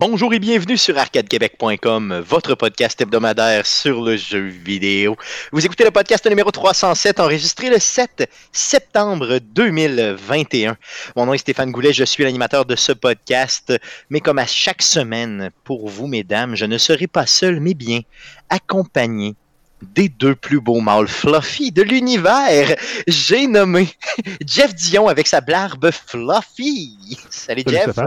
Bonjour et bienvenue sur arcadequebec.com, votre podcast hebdomadaire sur le jeu vidéo. Vous écoutez le podcast numéro 307, enregistré le 7 septembre 2021. Mon nom est Stéphane Goulet, je suis l'animateur de ce podcast, mais comme à chaque semaine, pour vous, mesdames, je ne serai pas seul, mais bien accompagné des deux plus beaux mâles fluffy de l'univers. J'ai nommé Jeff Dion avec sa barbe fluffy. Salut, Salut, Jeff.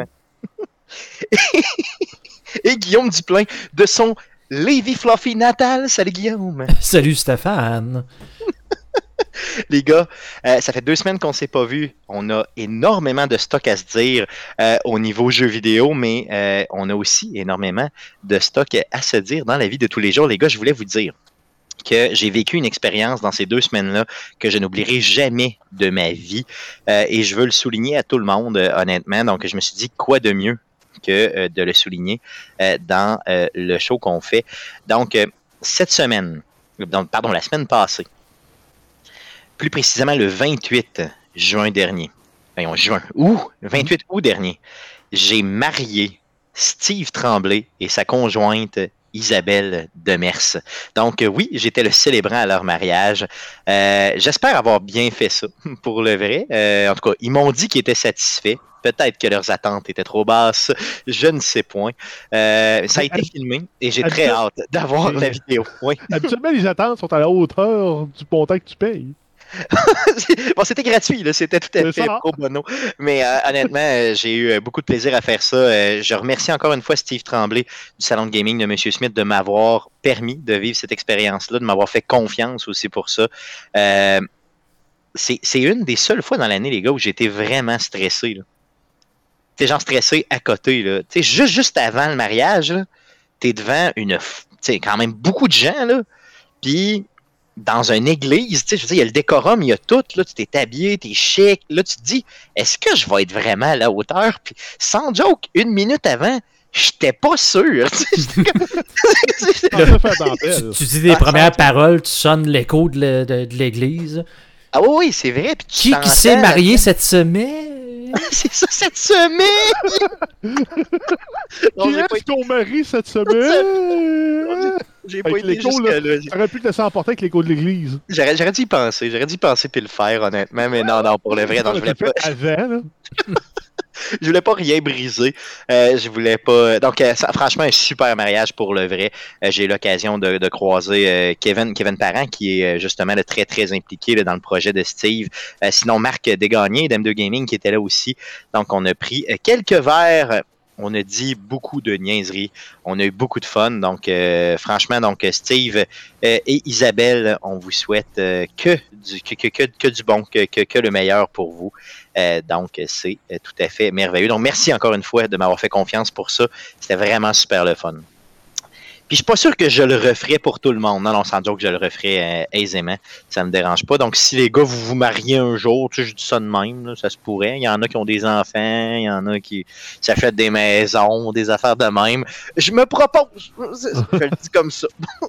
Et Guillaume Duplain de son Lévi Fluffy natal. Salut Guillaume. Salut Stéphane. Les gars, euh, ça fait deux semaines qu'on ne s'est pas vu. On a énormément de stock à se dire euh, au niveau jeux vidéo, mais euh, on a aussi énormément de stock à se dire dans la vie de tous les jours. Les gars, je voulais vous dire que j'ai vécu une expérience dans ces deux semaines-là que je n'oublierai jamais de ma vie. Euh, et je veux le souligner à tout le monde, euh, honnêtement. Donc, je me suis dit, quoi de mieux que euh, de le souligner euh, dans euh, le show qu'on fait. Donc, cette semaine, pardon, la semaine passée, plus précisément le 28 juin dernier, voyons, juin, ou 28 août dernier, j'ai marié Steve Tremblay et sa conjointe Isabelle Demers. Donc oui, j'étais le célébrant à leur mariage. J'espère avoir bien fait ça, pour le vrai. En tout cas, ils m'ont dit qu'ils étaient satisfaits. Peut-être que leurs attentes étaient trop basses. Je ne sais point. Euh, ça a été filmé et j'ai très hâte d'avoir la vidéo. Oui. Habituellement, les attentes sont à la hauteur du montant que tu payes. bon, c'était gratuit, c'était tout à fait pro bono. Mais euh, honnêtement, euh, j'ai eu beaucoup de plaisir à faire ça. Euh, je remercie encore une fois Steve Tremblay du salon de gaming de M. Smith de m'avoir permis de vivre cette expérience-là, de m'avoir fait confiance aussi pour ça. C'est c'est une des seules fois dans l'année, les gars, où j'étais vraiment stressé. là. Sais, genre stressé à côté. Là. Tu sais, juste, juste avant le mariage, t'es devant une, f- tu sais, quand même beaucoup de gens, là. Puis dans une église, tu sais, je veux dire, il y a le décorum, il y a tout, là, tu t'es habillé, t'es chic, là, tu te dis, est-ce que je vais être vraiment à la hauteur? Puis, sans joke, une minute avant, j'étais pas sûr. tu dentelle. Tu, dis des Ah, premières ça- paroles, tu sonnes l'écho de l'église. ah oui, oui, c'est vrai. Puis tu Qui, s'est marié cette semaine? C'est ça, cette semaine! Non, Qui est ton mari cette semaine? J'ai pas été l'écho, là. J'aurais pu te laisser emporter avec l'écho de l'église. J'aurais j'aurais dû y penser. J'aurais dû y penser puis le faire, honnêtement. Mais non, non, pour le vrai, non, je voulais pas. avant, là. Je voulais pas rien briser. Euh, je voulais pas. Donc, euh, franchement, un super mariage pour le vrai. Euh, J'ai eu l'occasion de, croiser Kevin, Kevin Parent, qui est justement là, très, très impliqué dans le projet de Steve. Sinon, Marc Desgagnés d'M2 Gaming qui était là aussi. Donc, on a pris quelques verres. On a dit beaucoup de niaiseries. On a eu beaucoup de fun. Donc, euh, franchement, donc Steve euh, et Isabelle, on vous souhaite euh, que, du, bon, que, que, le meilleur pour vous. Euh, donc, c'est euh, tout à fait merveilleux. Donc, merci encore une fois de m'avoir fait confiance pour ça. C'était vraiment super le fun. Puis, je suis pas sûr que je le referais pour tout le monde. Non, non, sans dire que je le referais euh, aisément. Ça me dérange pas. Donc, si les gars, vous vous mariez un jour, tu sais, je dis ça de même, ça se pourrait. Il y en a qui ont des enfants, il y en a qui s'achètent des maisons, des affaires de même. Je me propose. Je le dis comme ça.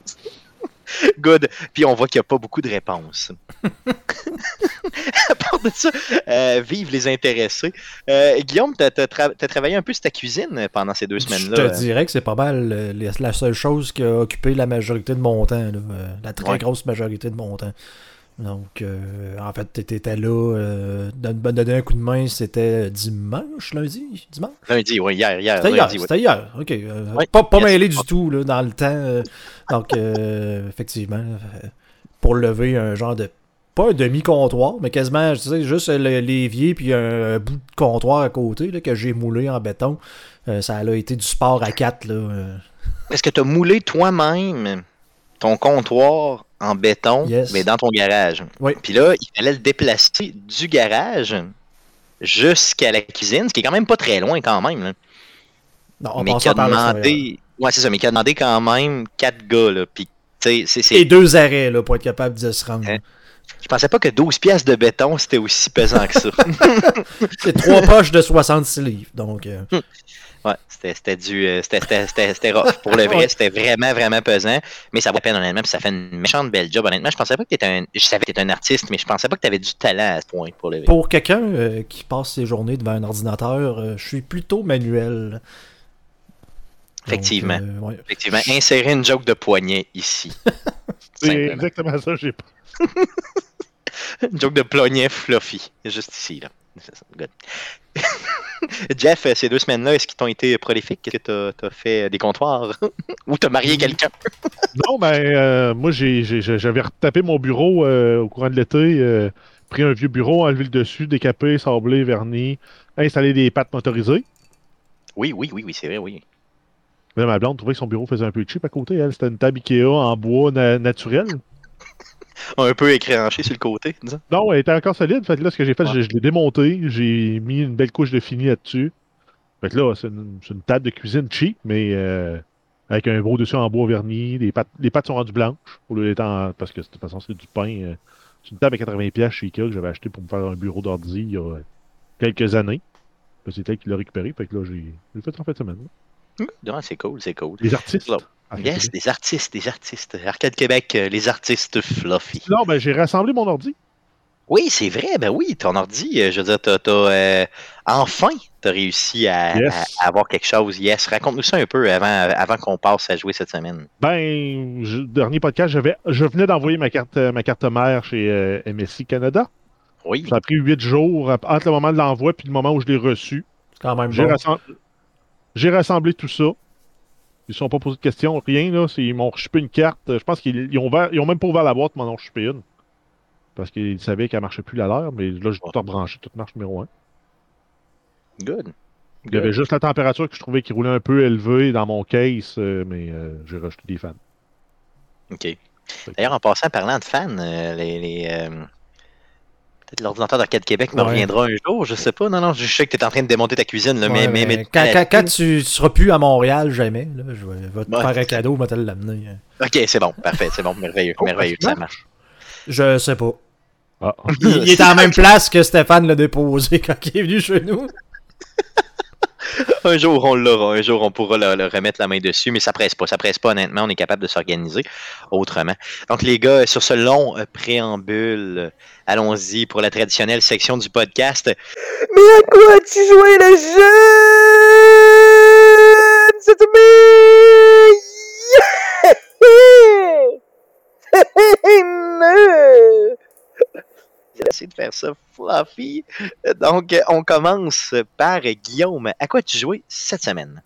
Good. Puis on voit qu'il n'y a pas beaucoup de réponses. à part de ça, euh, vive les intéressés. Euh, Guillaume, tu as, travaillé un peu sur ta cuisine pendant ces deux Je semaines-là. te dirais que c'est pas mal euh, la seule chose qui a occupé la majorité de mon temps, là, la très Ouais. grosse majorité de mon temps. Donc, euh, en fait, t'étais là, euh, me donner un coup de main, c'était dimanche, lundi, dimanche? Lundi, oui, hier, hier. C'était hier, lundi, oui. c'était hier, ok. euh, Ouais, pas pas yes. mêlé du tout là, dans le temps. euh, donc, effectivement, pour lever un genre de. Pas un demi-comptoir, mais quasiment, tu sais, juste le- l'évier puis un, un bout de comptoir à côté là, que j'ai moulé en béton. Ça a été du sport à quatre. Là. Est-ce que tu as moulé toi-même ton comptoir en béton, Yes. mais dans ton garage? Oui. Puis là, il fallait le déplacer du garage jusqu'à la cuisine, ce qui est quand même pas très loin quand même. là. Non, en mais qui a demandé. Ouais, c'est ça, mais qui a demandé quand même quatre gars, là. Puis, tu sais, c'est- c'est. Et deux arrêts là, pour être capable de se rendre. Hein? Je pensais pas que 12 pièces de béton, c'était aussi pesant que ça. C'est trois poches de 66 livres. Donc, euh, ouais, c'était c'était du. euh, C'était c'était- c'était- c'était rough. Pour le vrai, c'était vraiment, vraiment pesant. Mais ça vaut la peine, honnêtement. Puis ça fait une méchante belle job, honnêtement. Je pensais pas que t'étais un. Je savais que t'étais un artiste, mais je pensais pas que t'avais du talent à ce point, pour le vrai. pour quelqu'un euh, qui passe ses journées devant un ordinateur, euh, je suis plutôt manuel. Effectivement. Donc, euh, ouais. Effectivement, insérer une joke de poignet ici. C'est exactement ça, j'ai pas. Une joke de poignet fluffy. Juste ici, là. Good. Jeff, euh, ces deux semaines-là, est-ce qu'ils t'ont été prolifiques? Est-ce que t'as as fait des comptoirs? Ou t'as marié quelqu'un? Non, ben, euh, moi, j'avais retapé mon bureau euh, au courant de l'été, euh, pris un vieux bureau, enlevé le dessus, décapé, sablé, verni, installé des pattes motorisées. Oui, oui, oui, oui, c'est vrai, oui. Là, ma blonde trouvait que son bureau faisait un peu cheap à côté. Elle, c'était une table Ikea en bois na- naturel. Un peu écranché sur le côté, disons. Non, elle était encore solide. Fait que là, ce que j'ai fait, Ah. je, je l'ai démonté. J'ai mis une belle couche de fini là-dessus. Fait que là, c'est une, table de cuisine cheap, mais euh, avec un gros dessus en bois verni. Les pattes, les pattes sont rendues blanches. Au lieu d'être en- Parce que de toute façon, c'est du pain. euh, c'est une table à 80$ piastres chez Ikea que j'avais acheté pour me faire un bureau d'ordi il y a quelques années. C'est elle qui l'a récupéré. Fait que là, j'ai fait en fin de semaine. Non, c'est cool, c'est cool. Les artistes. Arcade Yes, Québec. des artistes, des artistes. Arcade Québec, euh, les artistes fluffy. Non, ben, j'ai rassemblé mon ordi. Oui, c'est vrai, ben oui, ton ordi, euh, je veux dire, t'as, t'as, euh, enfin, t'as réussi à, Yes. à- à avoir quelque chose. Yes, raconte-nous ça un peu avant, avant qu'on passe à jouer cette semaine. Ben, je- dernier podcast, j'avais, je venais d'envoyer ma carte, ma carte mère chez euh, MSI Canada. Oui, Ça a pris huit jours entre le moment de l'envoi et le moment où je l'ai reçu. C'est quand même J'ai, bon. j'ai rassemblé tout ça. Ils ne sont pas posé de questions, rien. Là. Ils m'ont chipé une carte. Je pense qu'ils ils ont, ouvert- ils ont même pas ouvert la boîte, ils m'en ont chipé une. Parce qu'ils savaient qu'elle marchait plus la leur, mais là, j'ai tout rebranché, toute marche numéro un. good. Il y avait juste la température que je trouvais qui roulait un peu élevée dans mon case, euh, mais euh, j'ai rajouté des fans. OK. D'ailleurs, en passant, parlant de fans, euh, les, les, euh, peut-être l'ordinateur d'Arcade Québec me Ouais. reviendra un jour, je sais pas. Non, non, je sais que tu es en train de démonter ta cuisine, là, mais, Ouais, mais, mais mais- quand, quand- quand tu seras plus à Montréal, jamais, là, je vais, vais te Ouais. faire un cadeau, je vais te l'amener. Ok, c'est bon, parfait, c'est bon, merveilleux, Oh, merveilleux, ça ça marche. Je sais pas. Ah. Il, il est en même place que Stéphane l'a déposé quand il est venu chez nous. Un jour, on l'aura. Un jour, on pourra le, remettre la main dessus, mais ça presse pas. Ça presse pas, honnêtement. On est capable de s'organiser autrement. Donc, les gars, sur ce long euh, préambule, euh, allons-y pour la traditionnelle section du podcast. Mais à quoi as-tu joué le jeune? C'est J'ai essayé de faire ça fluffy. Donc, on commence par Guillaume. À quoi as-tu joué cette semaine?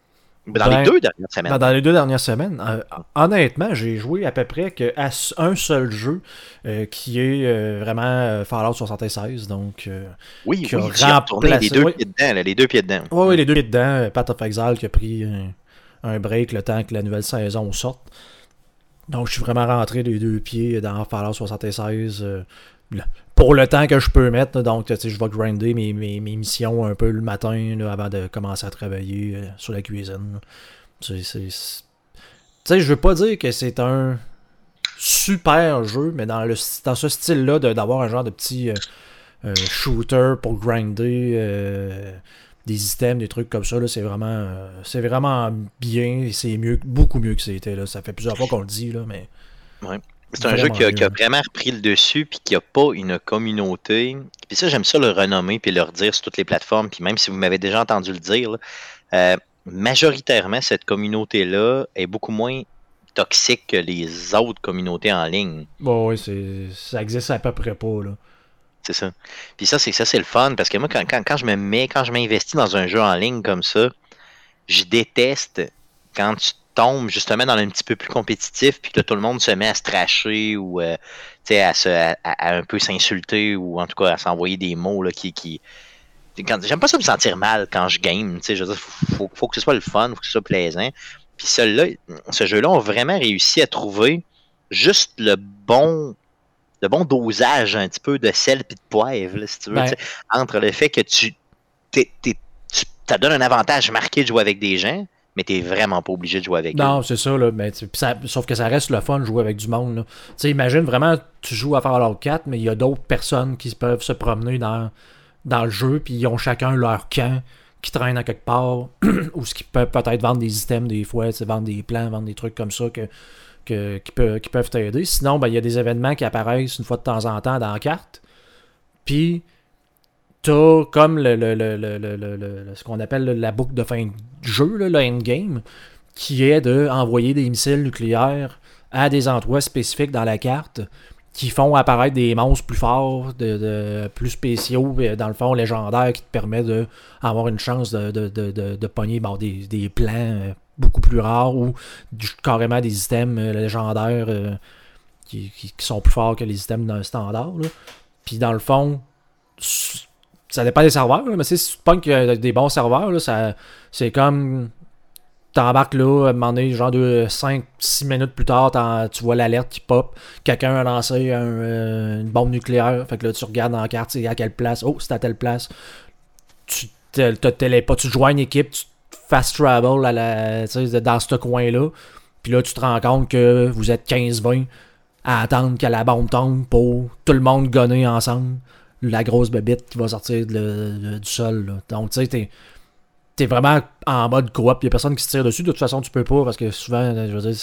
Dans Ben, les deux dernières semaines. Dans, dans les deux dernières semaines, euh, honnêtement, j'ai joué à peu près que à un seul jeu euh, qui est euh, vraiment Fallout 76. Donc, oui, qui a oui, tu retourné les deux oui. pieds dedans, là, les deux pieds dedans. Ouais, les deux pieds dedans. Path of Exile qui a pris un, un break le temps que la nouvelle saison sorte. Donc, je suis vraiment rentré les deux pieds dans Fallout 76 euh, le- pour le temps que je peux mettre. Donc, je vais grinder mes, missions un peu le matin là, avant de commencer à travailler euh, sur la cuisine. Tu sais, je veux pas dire que c'est un super jeu, mais dans, ce style-là, d'avoir un genre de petit euh, euh, shooter pour grinder des items, des trucs comme ça, c'est vraiment, c'est vraiment bien. C'est mieux, beaucoup mieux que c'était. Ça fait plusieurs fois qu'on le dit, là, mais C'est un jeu qui a, qui a bien. vraiment repris le dessus, puis qui n'a pas une communauté. Puis ça, j'aime ça le renommer, puis le redire sur toutes les plateformes. Puis même si vous m'avez déjà entendu le dire, là, euh, majoritairement, cette communauté-là est beaucoup moins toxique que les autres communautés en ligne. bon, c'est, ça existe à peu près pas. Là. C'est ça. Puis ça, c'est ça, c'est le fun. Parce que moi, quand, quand, quand je me mets, quand je m'investis dans un jeu en ligne comme ça, je déteste quand tu tombes justement dans un petit peu plus compétitif, puis que là, tout le monde se met à se tracher ou euh, à, se, à, à un peu s'insulter ou en tout cas à s'envoyer des mots là, qui. j'aime pas ça me sentir mal quand je game. Je veux dire, faut, faut, faut que ce soit le fun, faut que ce soit plaisant. Puis ce jeu-là, on vraiment réussi à trouver juste le bon le bon dosage un petit peu de sel puis de poivre, là, si tu veux, Ben. entre le fait que tu, ça te donne un avantage marqué de jouer avec des gens, mais t'es vraiment pas obligé de jouer avec eux. Non, c'est ça, là, mais, ça- sauf que ça reste le fun de jouer avec du monde. Tu sais, imagine vraiment, tu joues à Fallout 4, mais il y a d'autres personnes qui peuvent se promener dans, dans le jeu, puis ils ont chacun leur camp qui traîne à quelque part, ou ce qui peuvent peut-être vendre des items des fois, vendre des plans, vendre des trucs comme ça que, que- qui, peut- qui peuvent t'aider. Sinon, ben, il y a des événements qui apparaissent une fois de temps en temps dans la carte, puis comme le, le- le- le- ce qu'on appelle la boucle de fin de jeu, là, le endgame, qui est d'envoyer des missiles nucléaires à des endroits spécifiques dans la carte qui font apparaître des monstres plus forts, de, de- plus spéciaux, euh, dans le fond légendaires, qui te permet d'avoir une chance de, de, de, de- de pogner des, des plans euh, beaucoup plus rares ou carrément des items euh, légendaires qui, qui- sont plus forts que les items d'un standard. Puis dans le fond, ça dépend des serveurs, mais si tu que des bons serveurs, ça, c'est comme t'embarques là, à un moment donné, genre de 5-6 minutes plus tard, tu vois l'alerte qui pop, quelqu'un a lancé euh, une bombe nucléaire, fait que là tu regardes dans la carte, c'est à quelle place, oh c'est à telle place, tu te, te tu joins une équipe, tu fast travel à la, dans ce coin-là, puis là tu te rends compte que vous êtes 15-20 à attendre que la bombe tombe pour tout le monde gonner ensemble la grosse bébite qui va sortir de le- de- du sol. là. Donc, tu sais, t'es, t'es vraiment en mode coop. Il y a personne qui se tire dessus. De toute façon, tu peux pas parce que souvent, je veux dire,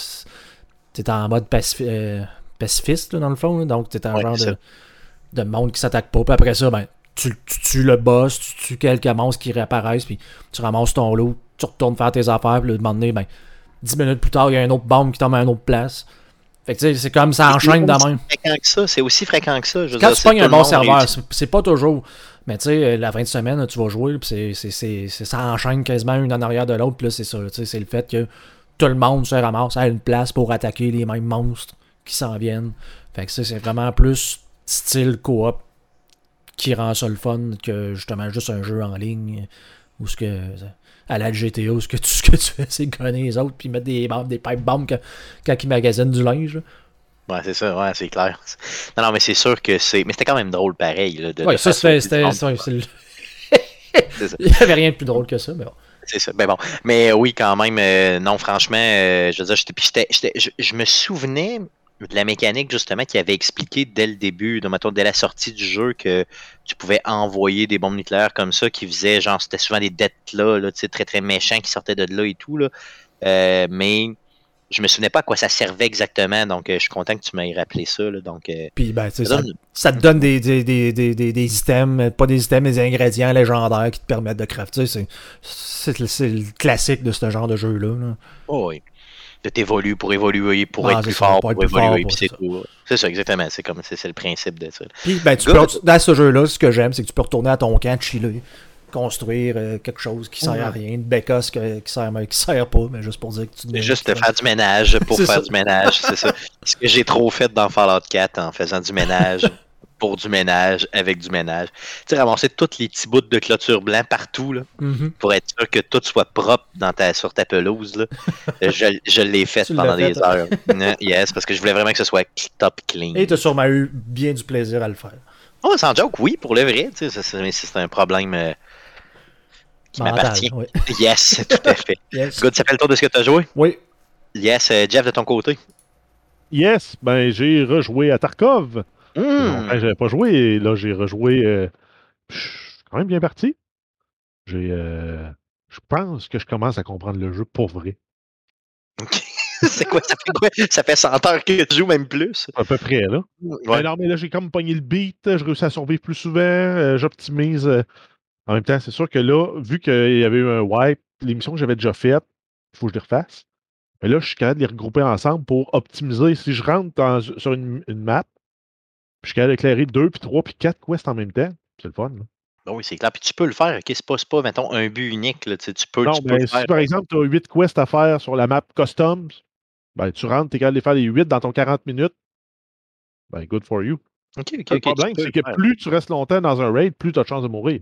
t'es en mode pacifi- euh, pacifiste, là, dans le fond. là. Donc, t'es un Ouais, genre de, de monde qui s'attaque pas. Puis après ça, ben, tu, tu tues le boss, tu tues quelques monstres qui réapparaissent, puis tu ramasses ton lot, tu retournes faire tes affaires, puis là, de moment donné, ben, 10 minutes plus tard, il y a une autre bombe qui tombe à une autre place. Fait que c'est comme ça enchaîne de C'est même. aussi fréquent que ça. C'est aussi fréquent que ça. Je Quand dire, tu pognes un bon serveur, c'est- pas toujours. Mais tu sais, la fin de semaine, tu vas jouer, puis ça enchaîne quasiment une en arrière de l'autre, puis là, c'est ça. C'est le fait que tout le monde se ramasse à une place pour attaquer les mêmes monstres qui s'en viennent. Fait que c'est vraiment plus style coop qui rend ça le fun que justement juste un jeu en ligne ou ce que à la GTA où ce que tu, ce que tu fais c'est gonner les autres puis mettre des bombes, des pipe bombes quand, quand ils magasinent du linge. là. Ouais, c'est ça, ouais, c'est clair. Non, non, mais c'est sûr que c'est. Mais c'était quand même drôle pareil. Là, de, Ouais, de ça c'était Il y avait rien de plus drôle que ça mais bon. C'est ça. Ben bon. Mais oui, quand même, euh, non, franchement, euh, je veux dire, j'étais, puis j'étais- j'étais- je, je me souvenais de la mécanique, justement, qui avait expliqué dès le début, mettons, dès la sortie du jeu, que tu pouvais envoyer des bombes nucléaires comme ça, qui faisaient, genre, c'était souvent des dettes là, là tu sais, très très méchants qui sortaient de là et tout, là. Euh, mais je me souvenais pas à quoi ça servait exactement, donc euh, je suis content que tu m'aies rappelé ça, là, donc. euh, Puis ben, tu sais, ça ça, donne- ça te donne des, des, des, des, des, des items, pas des items, mais des ingrédients légendaires qui te permettent de crafter. C'est, c'est, le- c'est le classique de ce genre de jeu-là. là. Oh oui. De t'évoluer pour évoluer, pour Ah, être plus ça, fort, pour pour, être plus fort, évoluer, pour- puis c'est tout. C'est ça, exactement. C'est comme c'est c'est le principe de ça. Puis ben, tu peux, dans ce jeu-là, ce que j'aime, c'est que tu peux retourner à ton camp, chiller, construire euh, quelque chose qui sert à rien, une bécasse que- qui sert, mais qui sert pas, mais juste pour dire que tu C'est juste de faire du ménage pour faire ça. du ménage, c'est ça. Ce que j'ai trop fait dans Fallout 4 en faisant du ménage pour du ménage avec du ménage. Tu sais, ramasser tous les petits bouts de clôture blanc partout là, Mhm. pour être sûr que tout soit propre dans ta, sur ta pelouse. Là. Euh, je je l'ai fait Tu pendant des fait, hein? heures. Non, yes, parce que je voulais vraiment que ce soit top clean. Et tu as sûrement eu bien du plaisir à le faire. Oh, sans joke, oui, pour le vrai. tu sais, ça, c'est- mais c'est un problème euh, qui m'appartient. ouais. Yes, tout à fait. Yes. Good, ça fait le tour de ce que tu as joué? Oui. Yes, euh, Jeff, de ton côté. Yes, ben j'ai rejoué à Tarkov. Hmm. Longtemps, j'avais pas joué et là j'ai rejoué. euh, je suis quand même bien parti. J'ai, euh, je pense que je commence à comprendre le jeu pour vrai. c'est quoi, ça fait quoi? Ça fait 100 heures que tu joues, même plus. À peu près là. Ouais. Ben non, mais là j'ai comme pogné le beat, je réussis à survivre plus souvent, euh, j'optimise. En même temps, c'est sûr que là, vu qu'il y avait eu un wipe, l'émission que j'avais déjà faite, il faut que je les refasse. Mais là, je suis capable de les regrouper ensemble pour optimiser. Si je rentre dans- sur une, une map, puis je suis capable d'éclairer 2, puis 3, puis 4 quests en même temps, c'est le fun. là. Ben oui, c'est clair. Puis tu peux le faire. ok, C'est pas, pas, mettons, un but unique. Là, tu, sais, tu peux, Non, tu peux le si faire. par exemple, tu as 8 quests à faire sur la map Customs, ben, tu rentres, tu es capable de les faire les 8 dans ton 40 minutes. Ben, good for you. Ok, ok, le problème, c'est que faire. plus tu restes longtemps dans un raid, plus tu as de chances de mourir.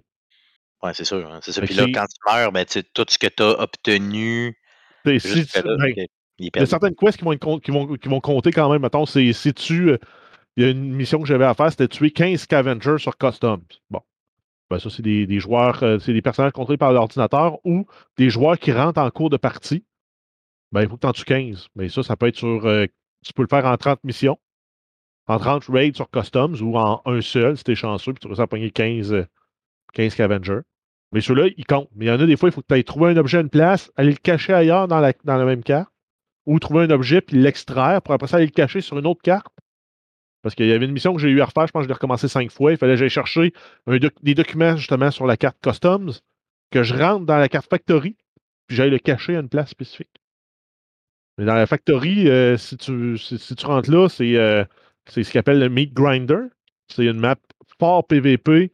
Ouais, c'est sûr. hein, c'est ça. Fait Puis là, quand tu meurs, ben, tout ce que tu as obtenu. T'sais, si Juste tu- là, ben, ok, il y a certaines quests qui vont, qui vont, qui vont compter quand même. Mettons, c'est si tu. Euh, Il y a une mission que j'avais à faire, c'était tuer 15 scavengers sur Customs. Bon. Ben, ça, c'est des, des joueurs, euh, c'est des personnages contrôlés par l'ordinateur ou des joueurs qui rentrent en cours de partie. Ben, il faut que tu en tues 15. Mais ça, ça peut être sur. euh, tu peux le faire en 30 missions. En 30 raids sur Customs ou en un seul, si t'es chanceux, puis tu à pogner 15, euh, 15 scavengers. Mais ceux-là, ils comptent. Mais il y en a des fois, il faut que tu ailles trouver un objet à une place, aller le cacher ailleurs dans la, dans la même carte, ou trouver un objet puis l'extraire pour après ça aller le cacher sur une autre carte. Parce qu'il y avait une mission que j'ai eu à refaire, je pense que je l'ai recommencé cinq fois. Il fallait que j'aille chercher des documents justement sur la carte Customs, que je rentre dans la carte Factory, puis j'aille le cacher à une place spécifique. Mais dans la factory, euh, si, tu, rentres là, c'est euh, ce qu'ils appelle le Meat Grinder. C'est une map fort PVP,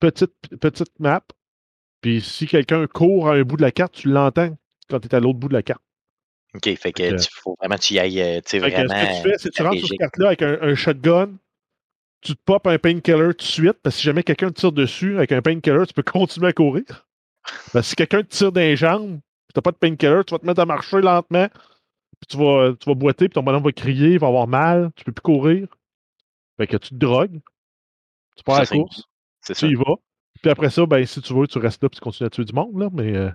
petite, petite map. Puis si quelqu'un court à un bout de la carte, tu l'entends quand tu es à l'autre bout de la carte. OK, fait que faut vraiment que tu y ailles, euh, tu vraiment. ce que tu fais, c'est que tu rentres sur cette carte-là avec un, un shotgun, tu te popes un painkiller tout de suite, parce que si jamais quelqu'un te tire dessus avec un painkiller, tu peux continuer à courir. Parce que si quelqu'un te tire les jambes, tu n'as pas de painkiller, tu vas te mettre à marcher lentement, puis tu vas, tu vas boiter, puis ton bonhomme va crier, il va avoir mal, tu peux plus courir. Fait que tu te drogues, tu pars à la course, ça. tu y vas. Puis après ça, ben, si tu veux, tu restes là, puis tu continues à tuer du monde, là, mais... euh,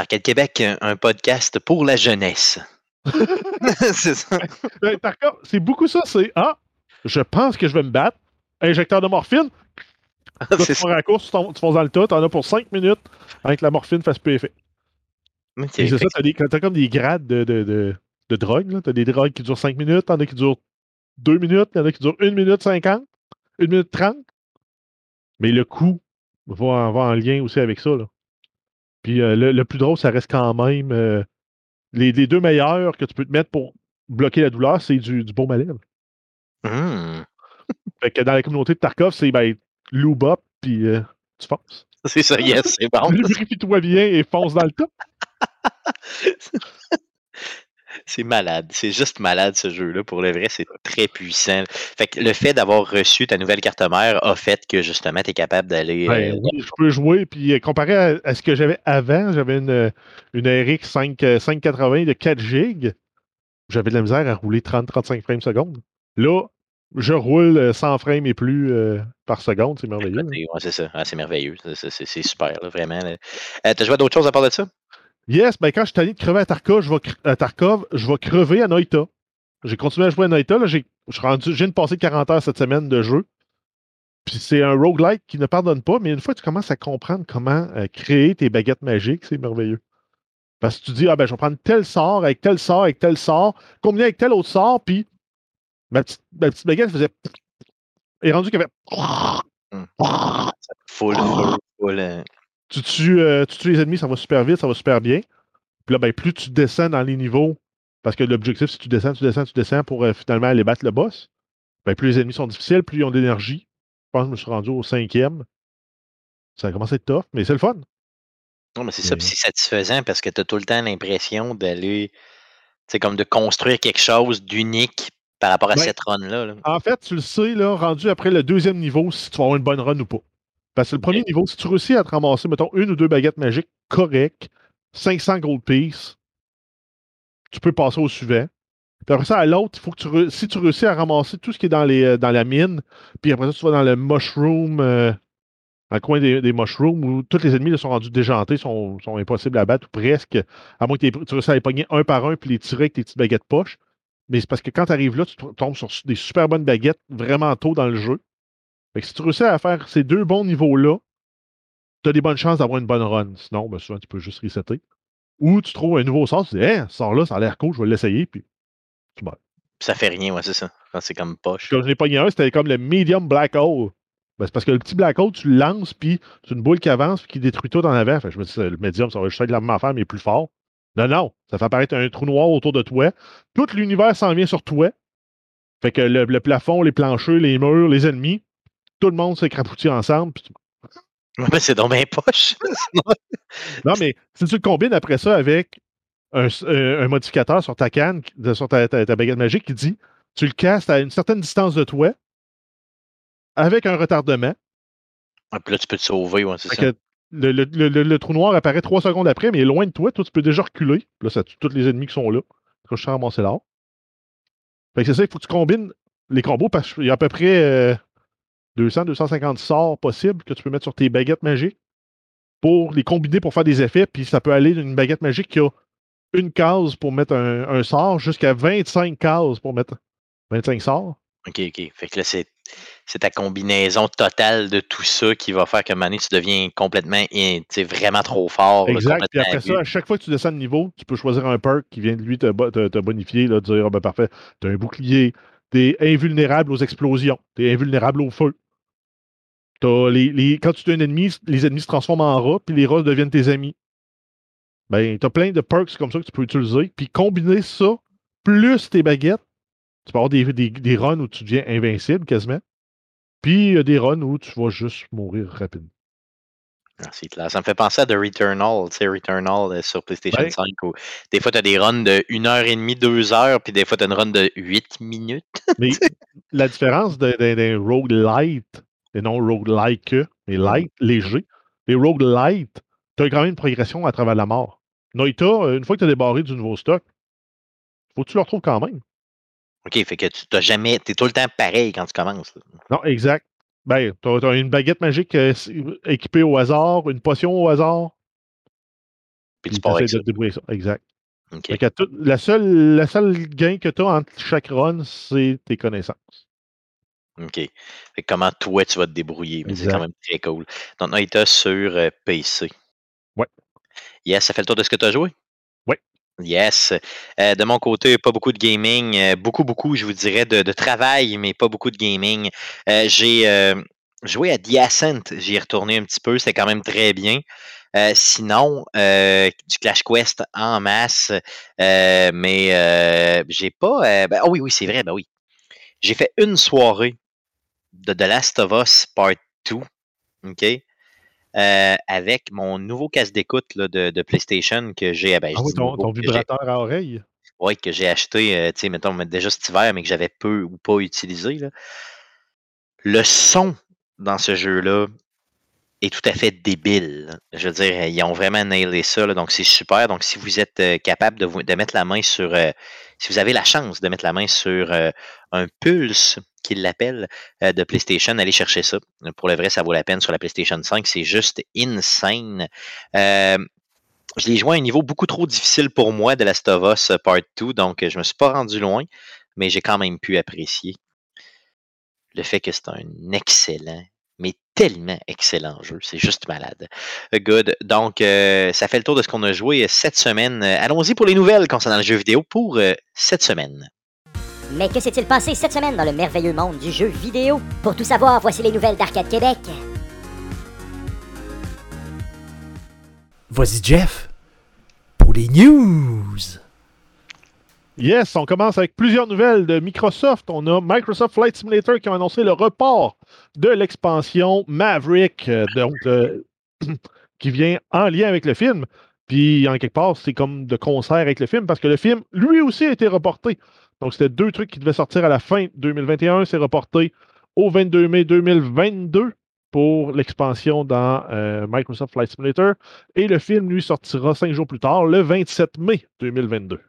Arcade Québec, un- un podcast pour la jeunesse. c'est ça. Ben, par contre, c'est beaucoup ça, c'est Ah, je pense que je vais me battre. Injecteur de morphine, Là, tu à la course, tu, tu fonces dans le tas, t'en as pour 5 minutes avec que la morphine fasse plus effet. C'est ça, t'as, des, t'as comme des grades de, de, de, de drogue. Là. T'as des drogues qui durent 5 minutes, t'en as qui durent 2 minutes, t'en as qui durent 1 minute 50, 1 minute 30. Mais le coût va, va en lien aussi avec ça. Là. Puis euh, le, le plus drôle, ça reste quand même. euh, les, les deux meilleurs que tu peux te mettre pour bloquer la douleur, c'est du, du baume à lèvres. que- Hmm. Fait que dans la communauté de Tarkov, c'est ben, lube up, puis euh, tu fonces. C'est ça, yes, c'est bon. Lubrifie-toi bien et fonce dans le tas. C'est malade. C'est juste malade ce jeu-là. Pour le vrai, c'est très puissant. Fait que le fait d'avoir reçu ta nouvelle carte mère a fait que justement, tu es capable d'aller. Ben euh, oui, je peux jouer. Puis euh, comparé à, à ce que j'avais avant, j'avais une, une RX 5, euh, 580 de 4 GB. J'avais de la misère à rouler 30-35 frames seconde. Là, je roule euh, 100 frames et plus euh, par seconde. C'est merveilleux. ouais, c'est ça. Ah, c'est merveilleux. C'est- super, là, vraiment. Euh, T'as joué à d'autres choses à part de ça? Yes, ben quand je suis tanné de crever à Tarkov, je vais, à Tarkov, je vais crever à Noita. J'ai continué à jouer à Noita. Là, j'ai, rendu, je viens de passer 40 heures cette semaine de jeu. Puis c'est un roguelike qui ne pardonne pas, mais une fois que tu commences à comprendre comment euh, créer tes baguettes magiques, c'est merveilleux. Parce que tu dis, ah ben, je vais prendre tel sort avec tel sort avec tel sort, combiner avec tel autre sort, puis ma petite, ma petite baguette faisait. Et rendu qu'elle fait. Full, full, full. Tu tues, euh, tu tues les ennemis, ça va super vite, ça va super bien. Puis là, ben, plus tu descends dans les niveaux, parce que l'objectif, c'est que tu descends, tu descends, tu descends pour euh, finalement aller battre le boss, ben, plus les ennemis sont difficiles, plus ils ont d'énergie. Je pense que je me suis rendu au cinquième. Ça commence à être tough, mais c'est le fun. Non, mais c'est ça, c'est satisfaisant parce que tu as tout le temps l'impression d'aller, tu sais, comme de construire quelque chose d'unique par rapport à Ouais. cette run-là. là. En fait, tu le sais, là, rendu après le deuxième niveau, si tu vas avoir une bonne run ou pas. Parce que le premier niveau, si tu réussis à te ramasser, mettons, une ou deux baguettes magiques correctes, 500 gold pieces, tu peux passer au suivant. Puis après ça, à l'autre, il faut que tu si tu réussis à ramasser tout ce qui est dans, les, euh, dans la mine, puis après ça, tu vas dans le mushroom, euh, dans le coin des, des mushrooms, où tous les ennemis là, sont rendus déjantés, sont, sont impossibles à battre, ou presque, à moins que tu réussisses à les pogner un par un, puis les tirer avec tes petites baguettes poches. Mais c'est parce que quand tu arrives là, tu tombes sur des super bonnes baguettes vraiment tôt dans le jeu. Fait que si tu réussis à faire ces deux bons niveaux-là, tu as des bonnes chances d'avoir une bonne run. Sinon, ben, souvent, tu peux juste resetter. Ou tu trouves un nouveau sort, tu dis, hey, ce sort-là, ça a l'air cool, je vais l'essayer, puis tu meurs. Puis ça fait rien, ouais, c'est ça. Quand c'est comme poche. Quand je n'ai pogné un, c'était comme le medium black hole. Ben, c'est parce que le petit black hole, tu le lances, puis c'est une boule qui avance, puis qui détruit tout en avant. Fait que je me dis, le medium, ça va juste être la même affaire, mais plus fort. Non, non, ça fait apparaître un trou noir autour de toi. Tout l'univers s'en vient sur toi. Fait que le, le plafond, les planchers, les murs, les ennemis, tout le monde s'écrapoutit ensemble. puis tu- Ouais, mais c'est donc bien poche. Non, mais si tu le combines après ça avec un, euh, un modificateur sur ta canne, sur ta, ta- ta baguette magique qui dit tu le castes à une certaine distance de toi avec un retardement. Ah, puis là, tu peux te sauver, ouais, c'est Fait ça. que le, le- le- le- le trou noir apparaît trois secondes après, mais il est loin de toi. Toi, tu peux déjà reculer. Là, ça tue tous les ennemis qui sont là. Je suis. Fait que c'est ça, il faut que tu combines les combos parce qu'il y a à peu près euh, 200-250 sorts possibles que tu peux mettre sur tes baguettes magiques pour les combiner pour faire des effets. Puis ça peut aller d'une baguette magique qui a une case pour mettre un, un sort jusqu'à 25 cases pour mettre 25 sorts. OK, OK. Fait que là, c'est, ta combinaison totale de tout ça qui va faire moment donné, tu deviens complètement, tu vraiment trop fort. là, Exact. Puis complètement après ça, à chaque fois que tu descends de niveau, tu peux choisir un perk qui vient de lui te, bo- te- te bonifier, là, dire Ah ben parfait, t'as un bouclier, t'es invulnérable aux explosions, t'es invulnérable au feu. T'as les, les- quand tu tues un ennemi, les ennemis se transforment en rats, puis les rats deviennent tes amis. ben, tu as plein de perks comme ça que tu peux utiliser. Puis combiner ça, plus tes baguettes, tu peux avoir des, des, des runs où tu deviens invincible quasiment. Puis a des runs où tu vas juste mourir rapidement. Ah, c'est clair. Ça me fait penser à The Returnal, tu sais, Returnal euh, sur PlayStation Ouais. 5, où des fois, tu as des runs de 1h30, 2h, puis des fois, tu as une run de 8 minutes. Mais la différence d'un d'un- d'un roguelite, et non roguelike, mais light, léger, les roguelites, tu as quand même une progression à travers la mort. Noita, euh, une fois que tu as débarré du nouveau stock, faut que tu le retrouves quand même. OK, fait que tu t'as jamais. Tu es tout le temps pareil quand tu commences. là. Non, exact. Ben, tu as, une baguette magique euh, équipée au hasard, une potion au hasard, Puis tu pars avec essaies ça. de te débrouiller ça. Exact. Fait tout- la, seule, la seule gain que tu as entre chaque run, c'est tes connaissances. OK. Fait que comment toi, tu vas te débrouiller? Mais c'est quand même très cool. Donc, Noita sur euh, PC. Ouais. Yes, ça fait le tour de ce que tu as joué? Yes. Euh, de mon côté, pas beaucoup de gaming. euh, beaucoup, beaucoup, je vous dirais, de, travail, mais pas beaucoup de gaming. Euh, J'ai joué à The Ascent. J'y ai retourné un petit peu. C'était quand même très bien. Sinon, du Clash Quest en masse. mais j'ai pas. ben, oh oui, oui, c'est vrai. Ben oui. J'ai fait une soirée de The Last of Us Part 2. OK? Euh, avec mon nouveau casque d'écoute de, de PlayStation que j'ai. ben, Ah oui, dis ton, nouveau, vibrateur à oreille? ouais, que j'ai acheté, euh, tu sais, mettons, déjà cet hiver, mais que j'avais peu ou pas utilisé. là. Le son dans ce jeu-là est tout à fait débile. Je veux dire, ils ont vraiment nailé ça, là, donc c'est super. Donc, si vous êtes euh, capable de, vous- de mettre la main sur, euh, si vous avez la chance de mettre la main sur un Pulse, qu'ils l'appellent, euh, de PlayStation, allez chercher ça. Pour le vrai, ça vaut la peine sur la PlayStation 5. C'est juste insane. Euh, je l'ai joué à un niveau beaucoup trop difficile pour moi de Last of Us Part 2, donc je me suis pas rendu loin, mais j'ai quand même pu apprécier le fait que c'est un excellent, mais tellement excellent jeu. C'est juste malade. Good. Donc, euh, ça fait le tour de ce qu'on a joué cette semaine. Euh, Allons-y pour les nouvelles concernant le jeu vidéo pour euh, cette semaine. Mais que s'est-il passé cette semaine dans le merveilleux monde du jeu vidéo? Pour tout savoir, voici les nouvelles d'Arcade Québec. Vas-y, Jeff, pour les news. Yes, on commence avec plusieurs nouvelles de Microsoft. On a Microsoft Flight Simulator qui a annoncé le report de l'expansion Maverick, euh, donc euh, qui vient en lien avec le film. Puis en quelque part, c'est comme de concert avec le film parce que le film, lui aussi, a été reporté. Donc c'était deux trucs qui devaient sortir à la fin 2021. C'est reporté au 22 mai 2022 pour l'expansion dans euh, Microsoft Flight Simulator. Et le film, lui, sortira cinq jours plus tard, le 27 mai 2022.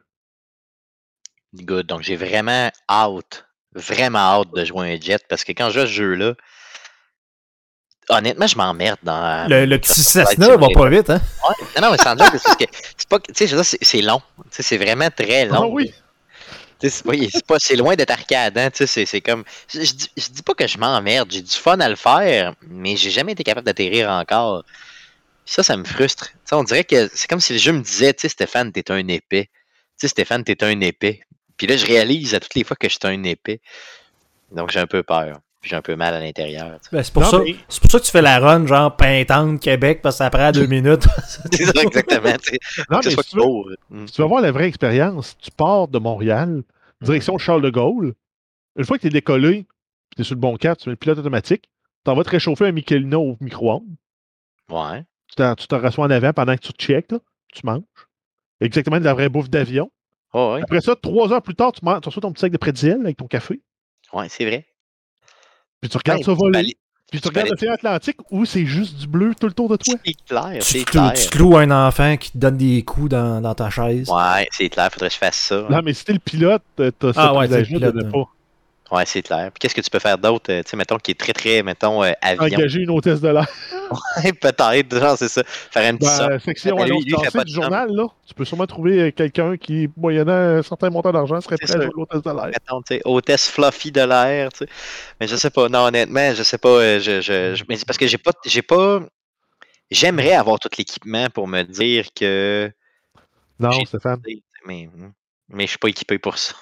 Good. Donc, j'ai vraiment hâte, vraiment hâte de jouer un jet parce que quand je joue à ce jeu-là, honnêtement, je m'emmerde dans. Le, le petit Microsoft Flight Cessna va Simulator. pas vite, hein? Ouais. Non, non, mais sans c'est parce que c'est pas. Tu sais, c'est- long. C'est vraiment très long. Ah oui. C'est pas, c'est loin d'être arcade, hein, c'est- comme. Je, je dis, pas que je m'emmerde, j'ai du fun à le faire, mais j'ai jamais été capable d'atterrir encore. Ça, ça me frustre. Tu sais, on dirait que c'est comme si le jeu me disait, tu sais, Stéphane, t'es un épais. Tu sais, Stéphane, t'es un épais. Puis là, je réalise à toutes les fois que je suis un épais. Donc j'ai un peu peur. Puis J'ai un peu mal à l'intérieur. Ben, c'est pour, ça- mais- c'est pour ça que tu fais la run, genre Pintante, Québec, parce que ça prend deux minutes. C'est ça, exactement. Non, mais si tu veux-. Mm. Si tu veux voir la vraie expérience, tu pars de Montréal, direction Charles de Gaulle. Une fois que tu es décollé, tu es sur le bon cap, tu mets le pilote automatique, tu en vas te réchauffer un Michelina au micro-ondes. Ouais. Tu te rassois en avant pendant que tu te checkes, là, tu manges. Exactement de la vraie bouffe d'avion. Oh, ouais. Après ça, trois heures plus tard, tu, manges, tu reçois ton petit sac de pretzel avec ton café. Ouais, c'est vrai. Puis tu regardes Ben, ça tu voler. Puis tu tu regardes l'océan Atlantique où c'est juste du bleu tout le tour de toi. C'est clair, tu, c'est te- clair. tu te loues un enfant qui te donne des coups dans, dans ta chaise. Ouais, c'est clair, faudrait que je fasse ça. Non, mais si t'es le pilote, t'as Ah ce ouais, le privilège-là de pilote, ne pas Ouais, c'est clair. Puis qu'est-ce que tu peux faire d'autre, euh, tu sais, mettons, qui est très, très, mettons, euh, avion? engager une hôtesse de l'air. Ouais, peut-être, genre, c'est ça. Faire un petit ça. la section Ben, lui, lui, fait pas du journal, là, tu peux sûrement trouver euh, quelqu'un qui, moyennant un certain montant d'argent, serait prêt à sûr. jouer l'hôtesse de l'air. Mettons, tu sais, hôtesse fluffy de l'air, tu sais. Mais je sais pas, non, honnêtement, je sais pas, euh, je, je, je- mais c'est parce que j'ai pas, j'ai pas, j'aimerais avoir tout l'équipement pour me dire que, Non, Stéphane, mais, mais je suis pas équipé pour ça.